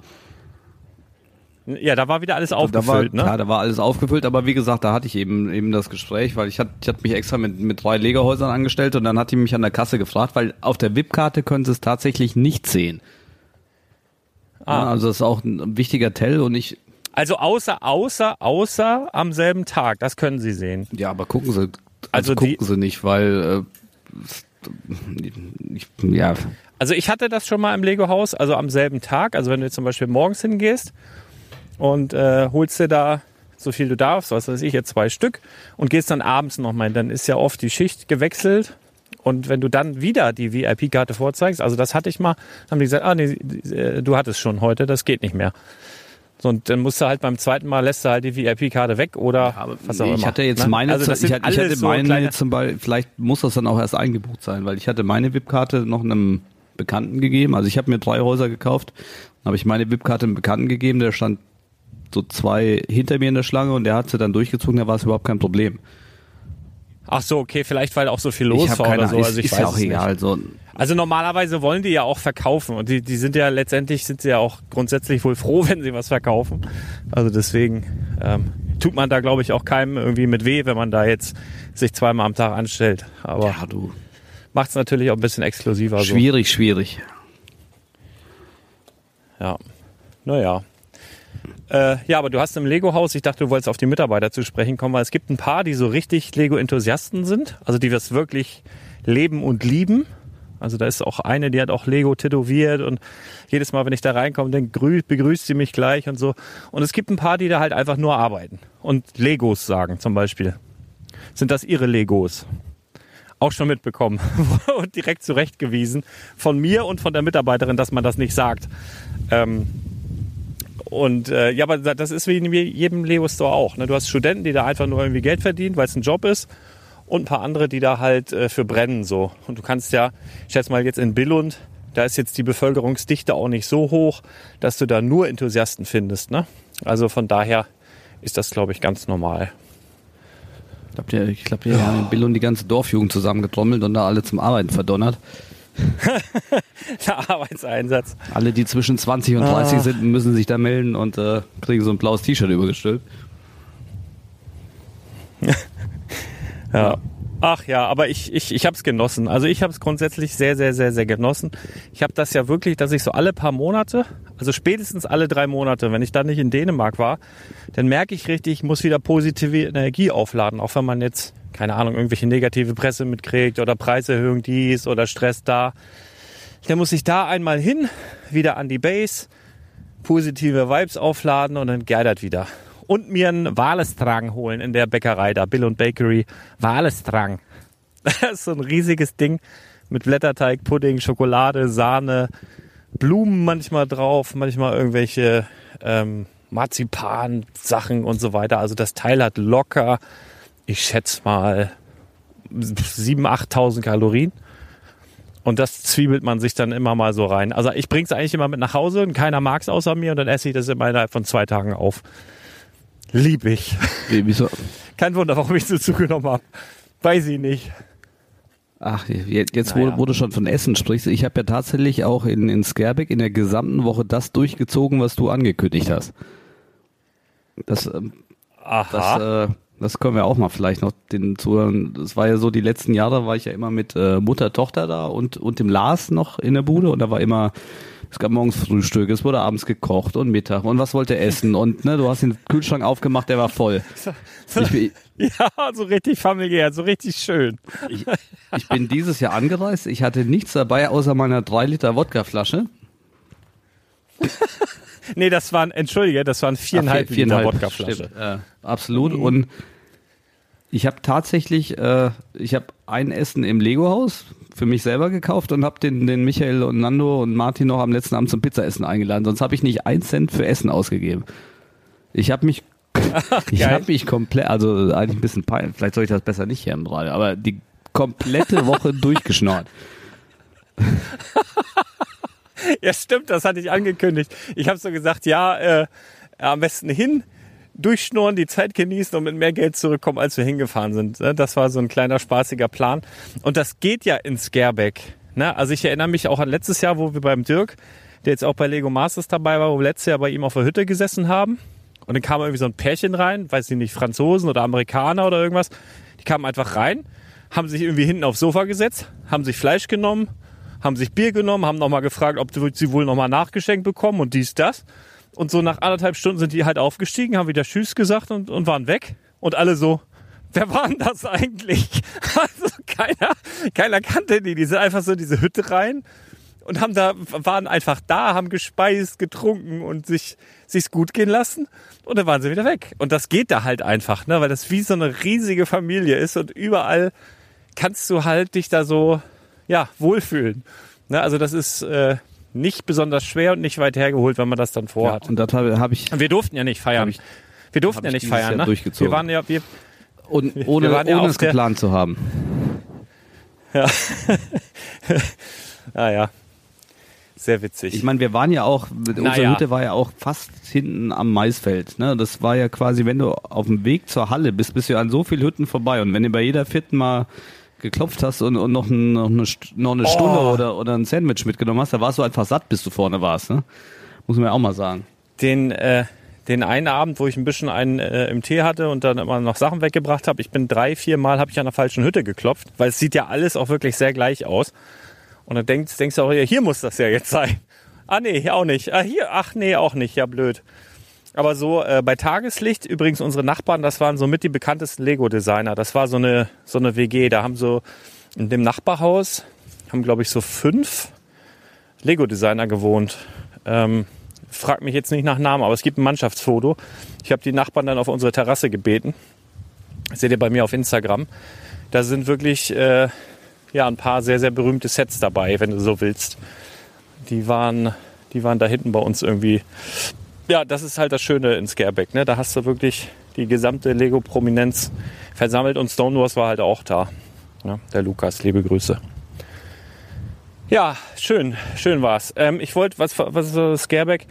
ja, da war wieder alles da war, aufgefüllt, ne? Ja, da war alles aufgefüllt, aber wie gesagt, da hatte ich eben eben das Gespräch, weil ich hatte ich hatte mich extra mit mit drei Legerhäusern angestellt und dann hat die mich an der Kasse gefragt, weil auf der VIP-Karte können sie es tatsächlich nicht sehen. Ah. Ja, also das ist auch ein wichtiger Tell und ich Also außer, außer, außer am selben Tag. Das können Sie sehen. ja, aber gucken sie Also also, die- gucken sie nicht, weil äh, ja, Also ich hatte das schon mal im Lego-Haus, also am selben Tag. Also wenn du zum Beispiel morgens hingehst und äh, holst dir da so viel du darfst, was weiß ich, jetzt zwei Stück und gehst dann abends nochmal, dann ist ja oft die Schicht gewechselt. Und wenn du dann wieder die VIP-Karte vorzeigst, also das hatte ich mal, haben die gesagt, ah nee, äh, du hattest schon heute, das geht nicht mehr. So, und dann musst du halt beim zweiten Mal lässt du halt die VIP-Karte weg oder was auch Nee, immer. ich hatte jetzt ne? meine, also das ich, hatte- ich hatte so meine zum Beispiel, vielleicht muss das dann auch erst eingebucht sein, weil ich hatte meine VIP-Karte noch einem Bekannten gegeben. Also ich habe mir drei Häuser gekauft, dann habe ich meine VIP-Karte einem Bekannten gegeben, der stand so zwei hinter mir in der Schlange und der hat sie dann durchgezogen, da war es überhaupt kein Problem. Ach so, okay, vielleicht weil auch so viel los war oder so. Also ich ist, weiß ja auch egal. Nicht. So, Also normalerweise wollen die ja auch verkaufen und die, die sind ja letztendlich sind sie ja auch grundsätzlich wohl froh, wenn sie was verkaufen. Also deswegen ähm, tut man da glaube ich auch keinem irgendwie mit weh, wenn man da jetzt sich zweimal am Tag anstellt. Aber ja, du. macht es natürlich auch ein bisschen exklusiver. So. Schwierig, schwierig. Ja. Naja. Äh, ja, aber du hast im Lego-Haus, ich dachte, du wolltest auf die Mitarbeiter zu sprechen kommen, weil es gibt ein paar, die so richtig Lego-Enthusiasten sind, also die das wirklich leben und lieben. Also da ist auch eine, die hat auch Lego tätowiert und jedes Mal, wenn ich da reinkomme, dann grü begrüßt sie mich gleich und so. Und es gibt ein paar, die da halt einfach nur arbeiten und Legos sagen zum Beispiel. Sind das ihre Legos? Auch schon mitbekommen und direkt zurechtgewiesen von mir und von der Mitarbeiterin, dass man das nicht sagt. Ähm, und äh, ja, aber das ist wie in jedem Lego-Store auch. Ne? Du hast Studenten, die da einfach nur irgendwie Geld verdienen, weil es ein Job ist. Und ein paar andere, die da halt äh, für brennen so. Und du kannst ja, ich schätze mal jetzt in Billund, da ist jetzt die Bevölkerungsdichte auch nicht so hoch, dass du da nur Enthusiasten findest. Ne? Also von daher ist das, glaube ich, ganz normal. Ich glaube, die, ich glaub, die haben in Billund die ganze Dorfjugend zusammengetrommelt und da alle zum Arbeiten verdonnert. Der Arbeitseinsatz. Alle, die zwischen 20 und 30 sind, müssen sich da melden und äh, kriegen so ein blaues T-Shirt übergestülpt. Ja. Ach ja, aber ich, ich, ich habe es genossen. Also ich habe es grundsätzlich sehr, sehr, sehr, sehr genossen. Ich habe das ja wirklich, dass ich so alle paar Monate, also spätestens alle drei Monate, wenn ich dann nicht in Dänemark war, dann merke ich richtig, ich muss wieder positive Energie aufladen, auch wenn man jetzt, keine Ahnung, irgendwelche negative Presse mitkriegt oder Preiserhöhung dies oder Stress da. Dann muss ich da einmal hin, wieder an die Base, positive Vibes aufladen und dann geidert wieder und mir einen Walestrang holen in der Bäckerei da, Bill und Bakery. Walestrang. Das ist so ein riesiges Ding mit Blätterteig, Pudding, Schokolade, Sahne, Blumen manchmal drauf, manchmal irgendwelche ähm, Marzipan-Sachen und so weiter. Also das Teil hat locker, ich schätze mal, 7.000, 8.000 Kalorien. Und das zwiebelt man sich dann immer mal so rein. Also ich bring's eigentlich immer mit nach Hause und keiner mag's außer mir und dann esse ich das immer innerhalb von zwei Tagen auf. Lieb ich. Wie, wieso? Kein Wunder, warum ich so zugenommen habe. Weiß ich nicht. Ach, jetzt, Naja. wo, wo du schon von Essen sprichst, ich habe ja tatsächlich auch in, in Skerbeck in der gesamten Woche das durchgezogen, was du angekündigt hast. Das, ähm, Aha. das, äh, das können wir auch mal vielleicht noch den Zuhörern. Das war ja so, die letzten Jahre war ich ja immer mit äh, Mutter, Tochter da und, und dem Lars noch in der Bude und da war immer, es gab morgens Frühstück, es wurde abends gekocht und Mittag und was wollte er essen und ne, du hast den Kühlschrank aufgemacht, der war voll. Ich, ja, so richtig familiär, so richtig schön. ich, ich bin dieses Jahr angereist, ich hatte nichts dabei außer meiner 3 Liter Wodkaflasche. Nee, das waren, entschuldige, das waren viereinhalb, Ach, vier- Liter viereinhalb, Wodkaflasche. äh, absolut. Und ich habe tatsächlich, äh, ich habe ein Essen im Lego-Haus für mich selber gekauft und habe den, den Michael und Nando und Martin noch am letzten Abend zum Pizzaessen eingeladen. Sonst habe ich nicht einen Cent für Essen ausgegeben. Ich habe mich, ich geil. habe mich komplett, also eigentlich ein bisschen peinlich. Vielleicht soll ich das besser nicht hier im Radio, aber die komplette Woche durchgeschnort. Ja, stimmt, das hatte ich angekündigt. Ich habe so gesagt, ja, äh, am besten hin, durchschnurren, die Zeit genießen und mit mehr Geld zurückkommen, als wir hingefahren sind. Ne? Das war so ein kleiner spaßiger Plan. Und das geht ja in Scareback. Ne? Also ich erinnere mich auch an letztes Jahr, wo wir beim Dirk, der jetzt auch bei Lego Masters dabei war, wo wir letztes Jahr bei ihm auf der Hütte gesessen haben. Und dann kam irgendwie so ein Pärchen rein, weiß ich nicht, Franzosen oder Amerikaner oder irgendwas. Die kamen einfach rein, haben sich irgendwie hinten aufs Sofa gesetzt, haben sich Fleisch genommen, haben sich Bier genommen, haben nochmal gefragt, ob sie wohl nochmal nachgeschenkt bekommen und dies, das. Und so nach anderthalb Stunden sind die halt aufgestiegen, haben wieder Tschüss gesagt und, und waren weg. Und alle so, wer war denn das eigentlich? Also keiner, keiner kannte die. Die sind einfach so in diese Hütte rein und haben da, waren einfach da, haben gespeist, getrunken und sich, sich's gut gehen lassen. Und dann waren sie wieder weg. Und das geht da halt einfach, ne, weil das wie so eine riesige Familie ist und überall kannst du halt dich da so, ja, wohlfühlen. Ne, also das ist, äh, nicht besonders schwer und nicht weit hergeholt, wenn man das dann vorhat. Und das habe hab ich, Und wir durften ja nicht feiern. Ich- wir durften ja ich nicht feiern, Jahr ne? Wir waren ja, wir, und ohne, ja ohne auf es geplant zu haben. ja, ja. Sehr witzig. Ich meine, wir waren ja auch, unsere Naja. Hütte war ja auch fast hinten am Maisfeld. Ne? Das war ja quasi, wenn du auf dem Weg zur Halle bist, bist du an so vielen Hütten vorbei. Und wenn du bei jeder vierten mal geklopft hast und, und noch, ein, noch eine, noch eine Stunde oder, oder ein Sandwich mitgenommen hast, da warst du einfach satt, bis du vorne warst. Ne? Muss man ja auch mal sagen. den, äh, den einen Abend, wo ich ein bisschen einen äh, im Tee hatte und dann immer noch Sachen weggebracht habe, ich bin drei, vier Mal habe ich an der falschen Hütte geklopft, weil es sieht ja alles auch wirklich sehr gleich aus. Und dann denkst, denkst du auch, hier muss das ja jetzt sein. Ah nee, hier auch nicht. Ah hier, ach nee, auch nicht. Ja, blöd. Aber so äh, bei Tageslicht, übrigens unsere Nachbarn, das waren so mit die bekanntesten Lego-Designer. Das war so eine, so eine WG. Da haben so in dem Nachbarhaus, haben glaube ich so fünf Lego-Designer gewohnt. Ähm, frag mich jetzt nicht nach Namen, aber es gibt ein Mannschaftsfoto. Ich habe die Nachbarn dann auf unsere Terrasse gebeten. Das seht ihr bei mir auf Instagram. Da sind wirklich äh, ja, ein paar sehr, sehr berühmte Sets dabei, wenn du so willst. Die waren, die waren da hinten bei uns irgendwie. Ja, das ist halt das Schöne in Scareback. Ne? Da hast du wirklich die gesamte Lego-Prominenz versammelt und Stonewars war halt auch da. Ja, der Lukas, liebe Grüße. Ja, schön, schön war's. Ähm, ich wollte, was, was ist so Scareback?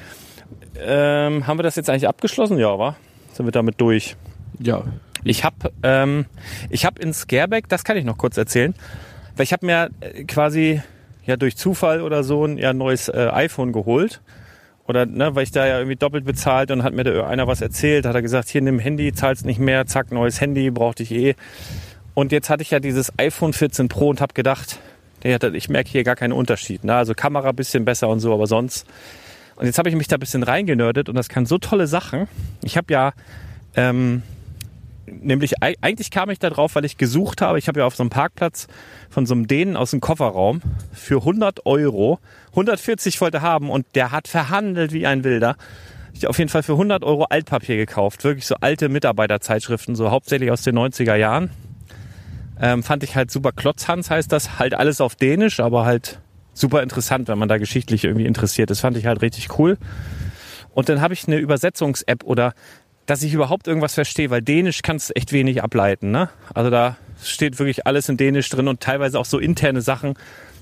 Ähm, haben wir das jetzt eigentlich abgeschlossen? Ja, war? Sind wir damit durch? Ja. Ich habe ähm, ich hab in Scareback, das kann ich noch kurz erzählen, weil ich habe mir äh, quasi ja durch Zufall oder so ein ja, neues äh, iPhone geholt. Oder ne, weil ich da ja irgendwie doppelt bezahlt und hat mir da einer was erzählt, hat er gesagt, hier nimm Handy, zahlst nicht mehr, zack, neues Handy, brauchte ich eh. Und jetzt hatte ich ja dieses iPhone 14 Pro und habe gedacht, ich merke hier gar keinen Unterschied. Ne? Also Kamera bisschen besser und so, aber sonst. Und jetzt habe ich mich da ein bisschen reingenördet und das kann so tolle Sachen. Ich habe ja ähm, nämlich eig- eigentlich kam ich da drauf, weil ich gesucht habe. Ich habe ja auf so einem Parkplatz von so einem Dänen aus dem Kofferraum für 100 Euro 140 wollte haben und der hat verhandelt wie ein Wilder. Ich auf jeden Fall für 100 Euro Altpapier gekauft. Wirklich so alte Mitarbeiterzeitschriften, so hauptsächlich aus den 90er Jahren. Ähm, fand ich halt super. Klotzhans heißt das. Halt alles auf Dänisch, aber halt super interessant, wenn man da geschichtlich irgendwie interessiert ist. Fand ich halt richtig cool. Und dann habe ich eine Übersetzungs-App oder dass ich überhaupt irgendwas verstehe, weil Dänisch kannst echt wenig ableiten. Ne? Also da steht wirklich alles in Dänisch drin und teilweise auch so interne Sachen.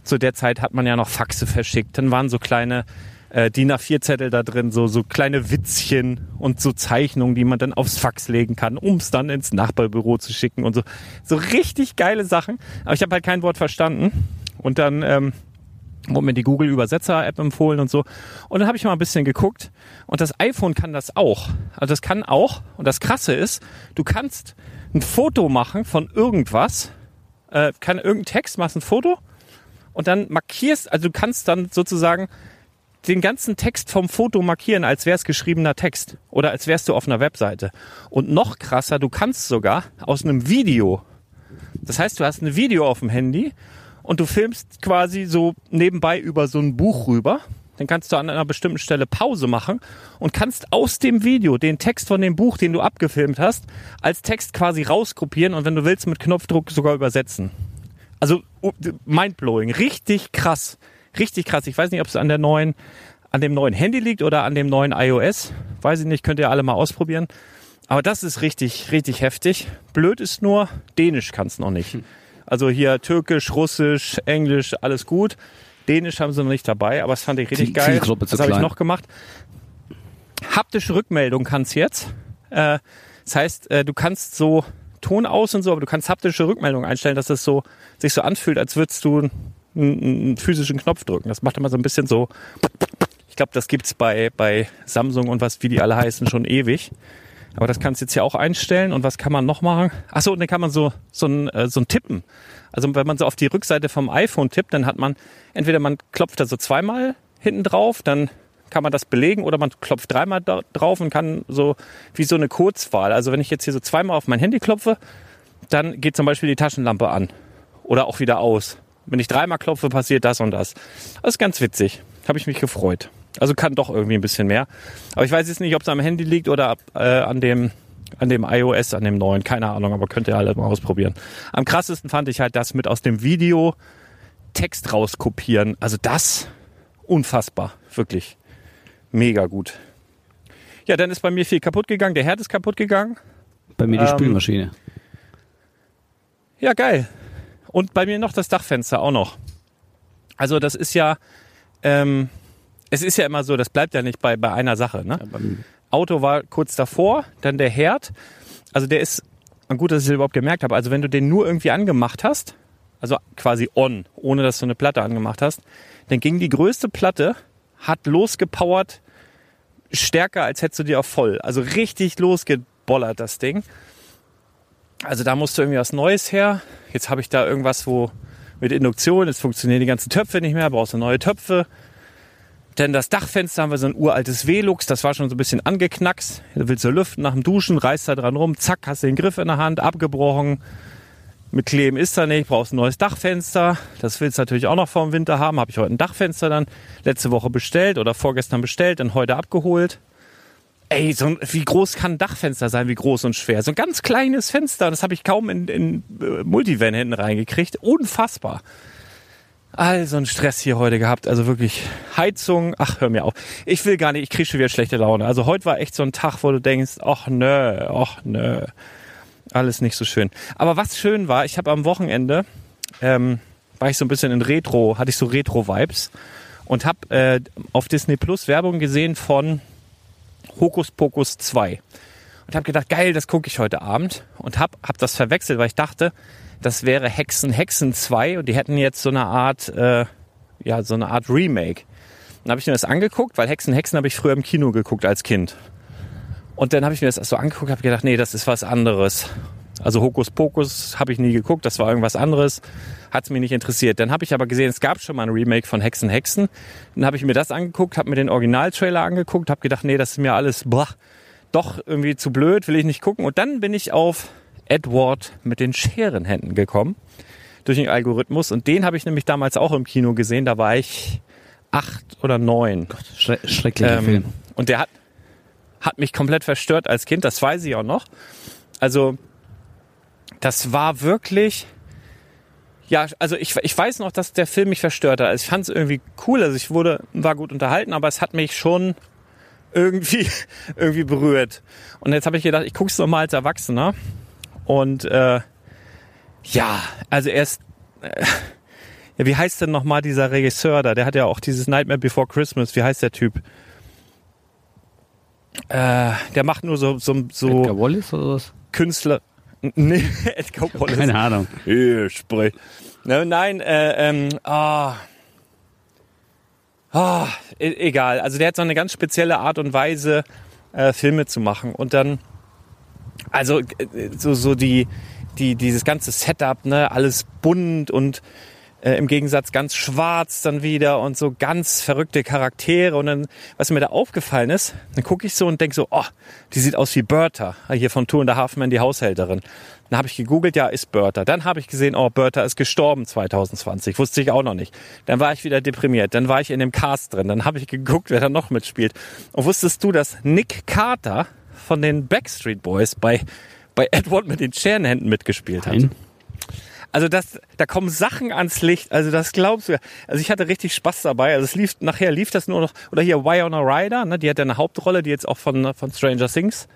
Zu der Zeit hat man ja noch Faxe verschickt. Dann waren so kleine äh, DIN A4-Zettel da drin, so, so kleine Witzchen und so Zeichnungen, die man dann aufs Fax legen kann, um es dann ins Nachbarbüro zu schicken und so. So richtig geile Sachen. Aber ich habe halt kein Wort verstanden. Und dann ähm, wurde mir die Google Übersetzer App empfohlen und so. Und dann habe ich mal ein bisschen geguckt und das iPhone kann das auch. Also das kann auch und das krasse ist, du kannst ein Foto machen von irgendwas, äh, kann irgendein Text, machst ein Foto und dann markierst, also du kannst dann sozusagen den ganzen Text vom Foto markieren, als wäre es geschriebener Text oder als wärst du auf einer Webseite. Und noch krasser, du kannst sogar aus einem Video, das heißt, du hast ein Video auf dem Handy und du filmst quasi so nebenbei über so ein Buch rüber. Dann kannst du an einer bestimmten Stelle Pause machen und kannst aus dem Video den Text von dem Buch, den du abgefilmt hast, als Text quasi rauskopieren und wenn du willst mit Knopfdruck sogar übersetzen. Also mindblowing, richtig krass, richtig krass. Ich weiß nicht, ob es an der neuen, an dem neuen Handy liegt oder an dem neuen iOS. Weiß ich nicht, könnt ihr alle mal ausprobieren. Aber das ist richtig, richtig heftig. Blöd ist nur, Dänisch kannst noch nicht. Also hier Türkisch, Russisch, Englisch, alles gut. Dänisch haben sie noch nicht dabei, aber das fand ich richtig Die geil. Zielgruppe zu Was habe ich klein. noch gemacht? Haptische Rückmeldung kannst jetzt. Äh, das heißt, äh, du kannst so Ton aus und so, aber du kannst haptische Rückmeldung einstellen, dass es so sich so anfühlt, als würdest du einen, einen physischen Knopf drücken. Das macht immer so ein bisschen so. Ich glaube, das gibt's bei bei Samsung und was wie die alle heißen schon ewig. Aber das kannst du jetzt hier auch einstellen. Und was kann man noch machen? Achso, und dann kann man so, so, ein, äh, so ein Tippen. Also wenn man so auf die Rückseite vom iPhone tippt, dann hat man, entweder man klopft da so zweimal hinten drauf, dann kann man das belegen oder man klopft dreimal drauf und kann so wie so eine Kurzwahl. Also wenn ich jetzt hier so zweimal auf mein Handy klopfe, dann geht zum Beispiel die Taschenlampe an oder auch wieder aus. Wenn ich dreimal klopfe, passiert das und das. Das ist ganz witzig. Habe ich mich gefreut. Also kann doch irgendwie ein bisschen mehr. Aber ich weiß jetzt nicht, ob es am Handy liegt oder äh, an dem an dem iOS, an dem neuen. Keine Ahnung, aber könnt ihr alle mal ausprobieren. Am krassesten fand ich halt das mit aus dem Video Text rauskopieren. Also das unfassbar, wirklich mega gut. Ja, dann ist bei mir viel kaputt gegangen. Der Herd ist kaputt gegangen. Bei mir die Ähm, Spülmaschine. Ja, geil. Und bei mir noch das Dachfenster auch noch. Also das ist ja ähm, es ist ja immer so, das bleibt ja nicht bei, bei einer Sache. Ne? Auto war kurz davor, dann der Herd. Also der ist, gut, dass ich es überhaupt gemerkt habe. Also wenn du den nur irgendwie angemacht hast, also quasi on, ohne dass du eine Platte angemacht hast, dann ging die größte Platte, hat losgepowert, stärker als hättest du die auf voll. Also richtig losgebollert das Ding. Also da musste irgendwie was Neues her. Jetzt habe ich da irgendwas, wo mit Induktion, jetzt funktionieren die ganzen Töpfe nicht mehr, brauchst du neue Töpfe. Denn das Dachfenster haben wir so ein uraltes Velux, das war schon so ein bisschen angeknackst. Da willst du lüften nach dem Duschen, reißt da dran rum, zack, hast du den Griff in der Hand, abgebrochen. Mit Kleben ist da nicht, brauchst ein neues Dachfenster. Das willst du natürlich auch noch vor dem Winter haben. Habe ich heute ein Dachfenster dann letzte Woche bestellt oder vorgestern bestellt, dann heute abgeholt. Ey, so ein, wie groß kann ein Dachfenster sein, wie groß und schwer? So ein ganz kleines Fenster, das habe ich kaum in, in äh, Multivan hinten reingekriegt. Unfassbar. Also ein Stress hier heute gehabt. Also wirklich Heizung. Ach, hör mir auf. Ich will gar nicht, ich kriege schon wieder schlechte Laune. Also heute war echt so ein Tag, wo du denkst, ach nö, ach nö. Alles nicht so schön. Aber was schön war, ich habe am Wochenende, ähm, war ich so ein bisschen in Retro, hatte ich so Retro-Vibes und habe äh, auf Disney Plus Werbung gesehen von Hokus Pokus 2. Und habe gedacht, geil, das gucke ich heute Abend. Und habe hab das verwechselt, weil ich dachte, das wäre Hexen Hexen 2 und die hätten jetzt so eine Art, äh, ja, so eine Art Remake. Dann habe ich mir das angeguckt, weil Hexen Hexen habe ich früher im Kino geguckt als Kind. Und dann habe ich mir das so angeguckt, habe gedacht, nee, das ist was anderes. Also Hokus Pokus habe ich nie geguckt, das war irgendwas anderes, hat es mich nicht interessiert. Dann habe ich aber gesehen, es gab schon mal ein Remake von Hexen Hexen. Dann habe ich mir das angeguckt, habe mir den Originaltrailer angeguckt, habe gedacht, nee, das ist mir alles boah, doch irgendwie zu blöd, will ich nicht gucken. Und dann bin ich auf Edward mit den Scherenhänden gekommen durch den Algorithmus und den habe ich nämlich damals auch im Kino gesehen. Da war ich acht oder neun. Schre schrecklicher Ähm, Film. Und der hat, hat mich komplett verstört als Kind, das weiß ich auch noch. Also, das war wirklich, ja, also ich, ich weiß noch, dass der Film mich verstört hat. Also ich fand es irgendwie cool, also ich wurde, war gut unterhalten, aber es hat mich schon irgendwie, irgendwie berührt. Und jetzt habe ich gedacht, ich gucke es nochmal als Erwachsener. Und äh, ja, also er ist, äh, ja, wie heißt denn nochmal dieser Regisseur da? Der hat ja auch dieses Nightmare Before Christmas. Wie heißt der Typ? Äh, der macht nur so, so, so Edgar Wallace oder was? Künstler. Nee, Edgar Wallace. Keine Ahnung. Ich sprich. Ne, nein, äh, ähm, ah. Ah, e egal. Also der hat so eine ganz spezielle Art und Weise, äh, Filme zu machen. Und dann, also äh, so, so die, die, dieses ganze Setup, ne, alles bunt und äh, im Gegensatz ganz schwarz dann wieder und so ganz verrückte Charaktere. Und dann, was mir da aufgefallen ist, dann gucke ich so und denke so, oh, die sieht aus wie Bertha, hier von Two and a Half die Haushälterin. Dann habe ich gegoogelt, ja, ist Bertha. Dann habe ich gesehen, oh, Bertha ist gestorben 2020. Wusste ich auch noch nicht. Dann war ich wieder deprimiert. Dann war ich in dem Cast drin. Dann habe ich geguckt, wer da noch mitspielt. Und wusstest du, dass Nick Carter von den Backstreet Boys bei, bei Edward mit den Scherenhänden mitgespielt hat? Also das, da kommen Sachen ans Licht. Also das glaubst du. ja. Also ich hatte richtig Spaß dabei. Also es lief nachher lief das nur noch oder hier Wyona Ryder, ne? Die hat ja eine Hauptrolle, die jetzt auch von von Stranger Things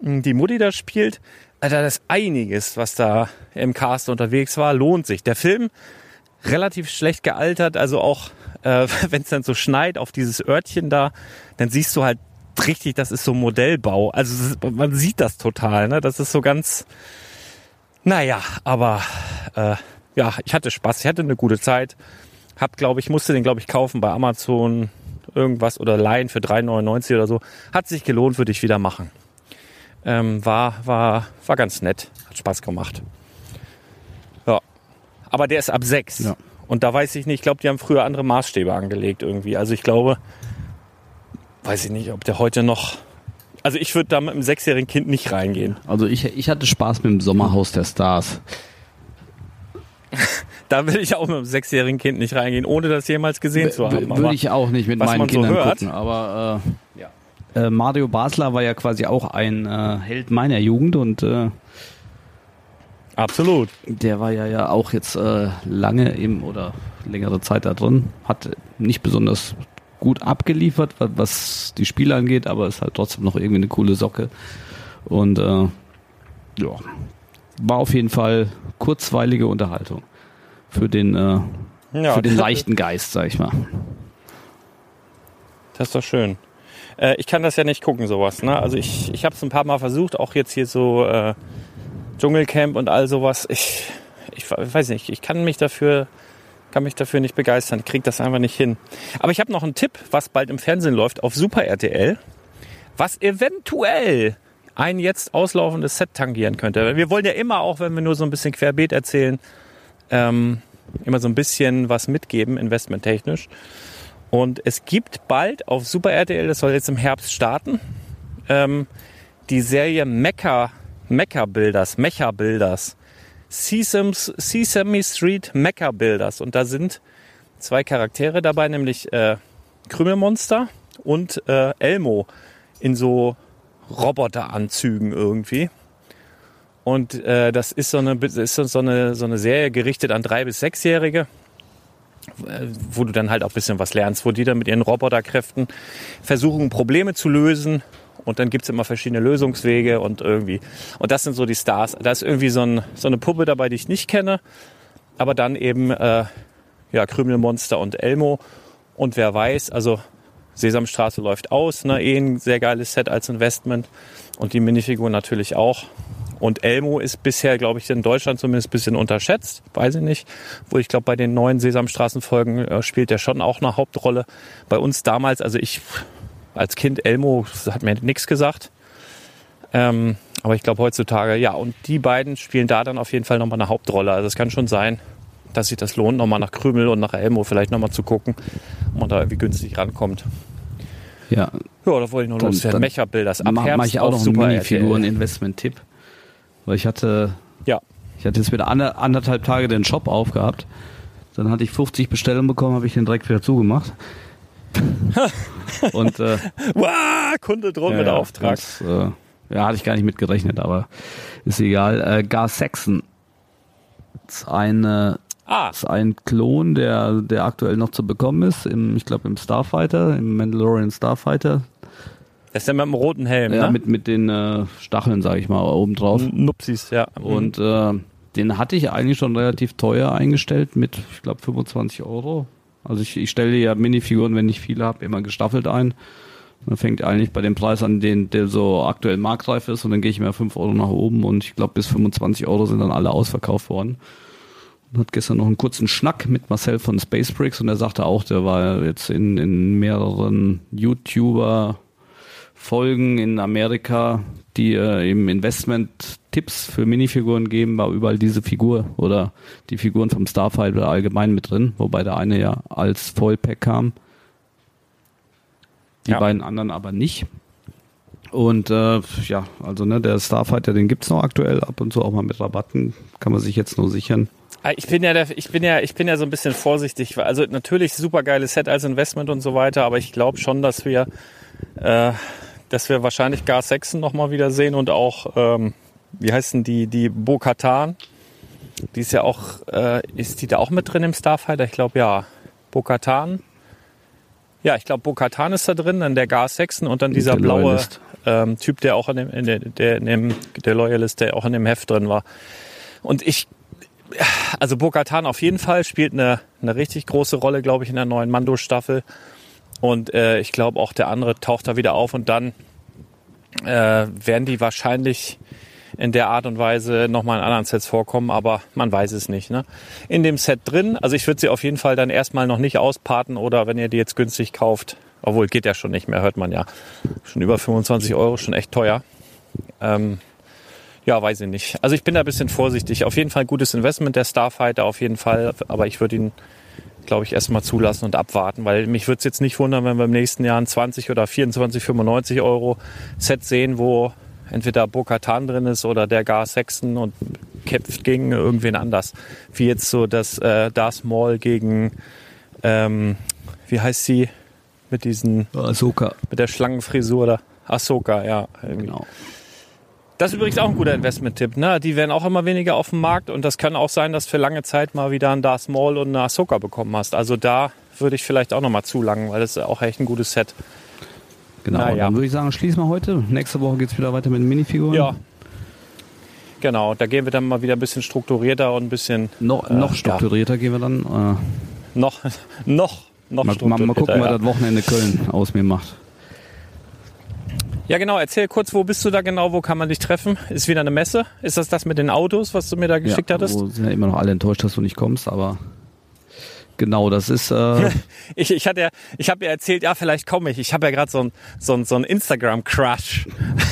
mh, die Mutti da spielt. Also das ist einiges, was da im Cast unterwegs war, lohnt sich. Der Film relativ schlecht gealtert, also auch äh, wenn es dann so schneit auf dieses Örtchen da, dann siehst du halt richtig, das ist so Modellbau. Also man sieht das total, ne? Das ist so ganz naja, aber äh, ja, ich hatte Spaß, ich hatte eine gute Zeit. Hab, glaube ich, musste den, glaube ich, kaufen bei Amazon irgendwas oder leihen für 3,99 oder so. Hat sich gelohnt, würde ich wieder machen. Ähm, war, war, war ganz nett, hat Spaß gemacht. Ja, aber der ist ab 6. Ja. Und da weiß ich nicht, ich glaube, die haben früher andere Maßstäbe angelegt irgendwie. Also ich glaube, weiß ich nicht, ob der heute noch. Also ich würde da mit einem sechsjährigen Kind nicht reingehen. Also ich, ich hatte Spaß mit dem Sommerhaus der Stars. Da will ich auch mit einem sechsjährigen Kind nicht reingehen, ohne das jemals gesehen zu haben. Würde ich auch nicht mit meinen so Kindern hört- gucken. Aber äh, äh, Mario Basler war ja quasi auch ein äh, Held meiner Jugend und äh, Absolut. der war ja ja auch jetzt äh, lange im oder längere Zeit da drin. Hat nicht besonders gut abgeliefert, wa- was die Spiele angeht, aber ist halt trotzdem noch irgendwie eine coole Socke. Und äh, ja, war auf jeden Fall kurzweilige Unterhaltung für den äh, Ja. für den leichten Geist, sag ich mal. Das ist doch schön. Äh, ich kann das ja nicht gucken, sowas. Ne? Also ich, ich habe es ein paar Mal versucht, auch jetzt hier so äh, Dschungelcamp und all sowas. Ich, ich weiß nicht, ich kann mich dafür kann mich dafür nicht begeistern. Kriege das einfach nicht hin. Aber ich habe noch einen Tipp, was bald im Fernsehen läuft auf Super RTL, was eventuell ein jetzt auslaufendes Set tangieren könnte. Wir wollen ja immer, auch wenn wir nur so ein bisschen querbeet erzählen, ähm, immer so ein bisschen was mitgeben, investmenttechnisch. Und es gibt bald auf Super RTL, das soll jetzt im Herbst starten, ähm, die Serie Mecha, Mecha Builders, Mecha Builders. Sesame, Street Mecha Builders. Und da sind zwei Charaktere dabei, nämlich äh, Krümelmonster und äh, Elmo in so Roboteranzügen irgendwie. Und äh, das ist so eine, ist so eine, so eine Serie gerichtet an drei bis sechsjährige, äh, wo du dann halt auch ein bisschen was lernst, wo die dann mit ihren Roboterkräften versuchen, Probleme zu lösen. Und dann gibt's immer verschiedene Lösungswege und irgendwie. Und das sind so die Stars. Da ist irgendwie so, ein, so eine Puppe dabei, die ich nicht kenne. Aber dann eben äh, ja, Krümelmonster und Elmo. Und wer weiß, also Sesamstraße läuft aus, ne? eh ein sehr geiles Set als Investment. Und die Minifigur natürlich auch. Und Elmo ist bisher, glaube ich, in Deutschland zumindest ein bisschen unterschätzt. Weiß ich nicht. Wo ich glaube, bei den neuen Sesamstraßenfolgen äh, spielt er schon auch eine Hauptrolle. Bei uns damals, also ich als Kind, Elmo, hat mir nichts gesagt. Ähm, aber ich glaube heutzutage, ja, und die beiden spielen da dann auf jeden Fall nochmal eine Hauptrolle. Also es kann schon sein, dass sich das lohnt, nochmal nach Krümel und nach Elmo vielleicht nochmal zu gucken, ob man da irgendwie günstig rankommt. Ja. Ja, da wollte ich noch Dann- loswerden. dann Mecha-Bilder. Ab Mach, Herbst mach ich auch noch einen Minifiguren-Investment-Tipp. Weil ich hatte, Ja. ich hatte jetzt wieder ander, anderthalb Tage den Shop aufgehabt. Dann hatte ich 50 Bestellungen bekommen, habe ich den direkt wieder zugemacht. Und äh, Wow, Kunde droht mit ja, Auftrag. Das, äh, ja, hatte ich gar nicht mit gerechnet, aber ist egal. Äh, Gar Saxon ist eine Ah, ist ein Klon, der, der aktuell noch zu bekommen ist, im, ich glaube im Starfighter, im Mandalorian Starfighter. das ist der mit dem roten Helm, Ja, ne? mit, mit den äh, Stacheln, sage ich mal, oben drauf. Nupsis, ja. Und äh, den hatte ich eigentlich schon relativ teuer eingestellt mit, ich glaube, 25 Euro. Also ich, ich stelle ja Minifiguren, wenn ich viele habe, immer gestaffelt ein. Man fängt eigentlich bei dem Preis an, den, der so aktuell marktreif ist und dann gehe ich immer 5 Euro nach oben und ich glaube bis 25 Euro sind dann alle ausverkauft worden. Und hat gestern noch einen kurzen Schnack mit Marcel von Space Bricks und er sagte auch, der war jetzt in, in mehreren YouTuber Folgen in Amerika, die äh, eben Investment-Tipps für Minifiguren geben, war überall diese Figur oder die Figuren vom Starfighter allgemein mit drin, wobei der eine ja als Foilpack kam. Die Ja. beiden anderen aber nicht. Und äh, ja, also ne, der Starfighter, den gibt's noch aktuell, ab und zu auch mal mit Rabatten, kann man sich jetzt nur sichern. Ah, Ich bin ja, der, ich bin ja, ich bin ja so ein bisschen vorsichtig. Also natürlich super geiles Set als Investment und so weiter, aber ich glaube schon, dass wir, äh, dass wir wahrscheinlich Gar Sexen noch mal wieder sehen und auch, ähm, wie heißen die, die Bo-Katan. Die ist ja auch, äh, ist die da auch mit drin im Starfighter? Ich glaube ja. Bo-Katan. Ja, ich glaube Bo-Katan ist da drin, dann der Gar Sexen und dann dieser Der blaue ähm, Typ, der auch in dem, in der, der, in dem, der Loyalist, der auch in dem Heft drin war. Und ich also Bo-Katan auf jeden Fall spielt eine, eine richtig große Rolle, glaube ich, in der neuen Mando-Staffel. Und äh, ich glaube auch der andere taucht da wieder auf und dann äh, werden die wahrscheinlich in der Art und Weise nochmal in anderen Sets vorkommen, aber man weiß es nicht. Ne? In dem Set drin, also ich würde sie auf jeden Fall dann erstmal noch nicht ausparten oder wenn ihr die jetzt günstig kauft, obwohl geht ja schon nicht mehr, hört man ja. Schon über 25 Euro, schon echt teuer. Ähm, ja, weiß ich nicht. Also ich bin da ein bisschen vorsichtig. Auf jeden Fall gutes Investment, der Starfighter auf jeden Fall. Aber ich würde ihn, glaube ich, erstmal zulassen und abwarten, weil mich würde es jetzt nicht wundern, wenn wir im nächsten Jahr ein 20 oder 24, 95 Euro Set sehen, wo entweder Bo-Katan drin ist oder der Gar Sexton und kämpft gegen irgendwen anders. Wie jetzt so das äh, Darth Maul gegen, ähm, wie heißt sie, mit diesen, Ahsoka. mit der Schlangenfrisur oder Ahsoka, ja. Irgendwie. Genau. Das ist übrigens auch ein guter Investment-Tipp. Ne? Die werden auch immer weniger auf dem Markt und das kann auch sein, dass du für lange Zeit mal wieder ein Darth Maul und eine Ahsoka bekommen hast. Also da würde ich vielleicht auch noch mal zulangen, weil das ist auch echt ein gutes Set. Genau, Na ja. dann würde ich sagen, schließen wir heute. Nächste Woche geht's wieder weiter mit den Minifiguren. Ja. Genau, da gehen wir dann mal wieder ein bisschen strukturierter und ein bisschen Noch, Äh, noch ja. strukturierter gehen wir dann. Äh, noch, noch noch Mal, mal, mal gucken, strukturierter, was das Wochenende Köln aus mir macht. Ja, genau. Erzähl kurz, wo bist du da genau? Wo kann man dich treffen? Ist wieder eine Messe? Ist das das mit den Autos, was du mir da geschickt ja, hattest? Wo sind ja immer noch alle enttäuscht, dass du nicht kommst, aber genau, das ist äh, Ich, ich hatte ja, ich habe ja erzählt, ja, vielleicht komme ich. Ich habe ja gerade so ein so ein, so ein Instagram-Crush.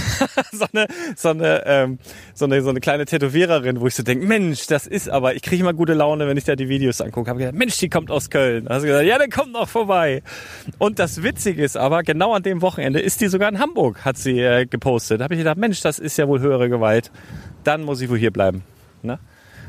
so eine so eine ähm, so eine so eine kleine Tätowiererin, wo ich so denke, Mensch, das ist aber, ich kriege immer gute Laune, wenn ich da die Videos angucke. Habe gesagt, Mensch, die kommt aus Köln. Hast du gesagt, ja, der kommt noch vorbei. Und das Witzige ist aber, genau an dem Wochenende ist die sogar in Hamburg, hat sie äh, gepostet. Da habe ich gedacht, Mensch, das ist ja wohl höhere Gewalt. Dann muss ich wohl hier bleiben. Ne?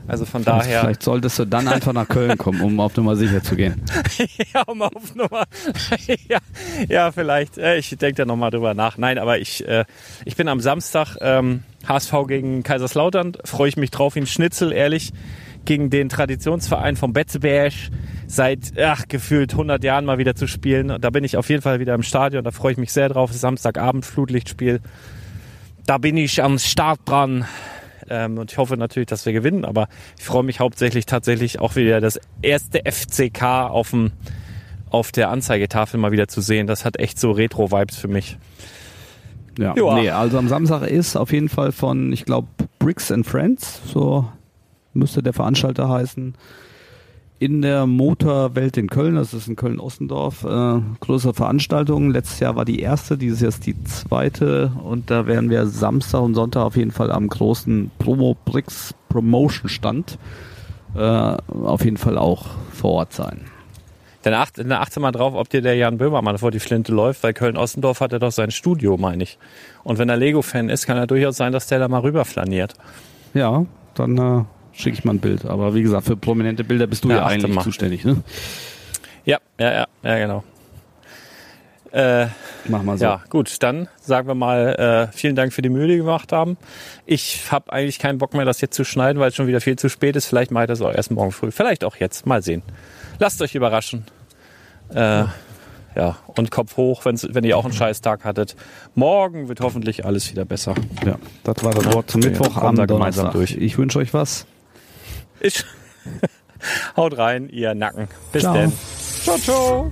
Also von daher. vielleicht solltest du dann einfach nach Köln kommen, um auf Nummer sicher zu gehen. ja, um auf Nummer. ja, ja, vielleicht. Äh, Ich denke da nochmal drüber nach. Nein, aber ich, äh, ich bin am Samstag ähm, HSV gegen Kaiserslautern. Freue ich mich drauf, ihn Schnitzel, ehrlich, gegen den Traditionsverein vom Betzeberg seit ach, gefühlt 100 Jahren mal wieder zu spielen. Und Da bin ich auf jeden Fall wieder im Stadion. Da freue ich mich sehr drauf. Samstagabend Flutlichtspiel. Da bin ich am Start dran. Ähm, und ich hoffe natürlich, dass wir gewinnen, aber ich freue mich hauptsächlich tatsächlich auch wieder das erste FCK auf dem auf der Anzeigetafel mal wieder zu sehen. Das hat echt so Retro-Vibes für mich. Ja. Joa. Nee, also am Samstag ist auf jeden Fall von, ich glaube, Bricks and Friends, so müsste der Veranstalter heißen, in der Motorwelt in Köln, das ist in Köln-Ossendorf, äh, größere Veranstaltung. Letztes Jahr war die erste, dieses Jahr ist die zweite und da werden wir Samstag und Sonntag auf jeden Fall am großen Promo Bricks Promotion Stand äh, auf jeden Fall auch vor Ort sein. Dann acht, dann achte mal drauf, ob dir der Jan Böhmermann vor die Flinte läuft, weil Köln-Ossendorf hat er doch sein Studio, meine ich. Und wenn er Lego-Fan ist, kann er durchaus sein, dass der da mal rüber flaniert. Ja, dann äh, schicke ich mal ein Bild. Aber wie gesagt, für prominente Bilder bist du Ja, ja, eigentlich mal. zuständig, ne? Ja, ja, ja, ja, genau. Äh, Mach mal so. Ja, gut, dann sagen wir mal äh, vielen Dank für die Mühe, die wir gemacht haben. Ich habe eigentlich keinen Bock mehr, das jetzt zu schneiden, weil es schon wieder viel zu spät ist. Vielleicht mache ich das auch erst morgen früh. Vielleicht auch jetzt. Mal sehen. Lasst euch überraschen. Äh, ja, und Kopf hoch, wenn's, wenn ihr auch einen Scheißtag hattet. Morgen wird hoffentlich alles wieder besser. Ja, das war das Ja, Wort zum wir Mittwoch kommen am da gemeinsam durch. Ich wünsche euch was. Ich Haut rein, ihr Nacken. Bis Ciao. denn. Ciao, ciao.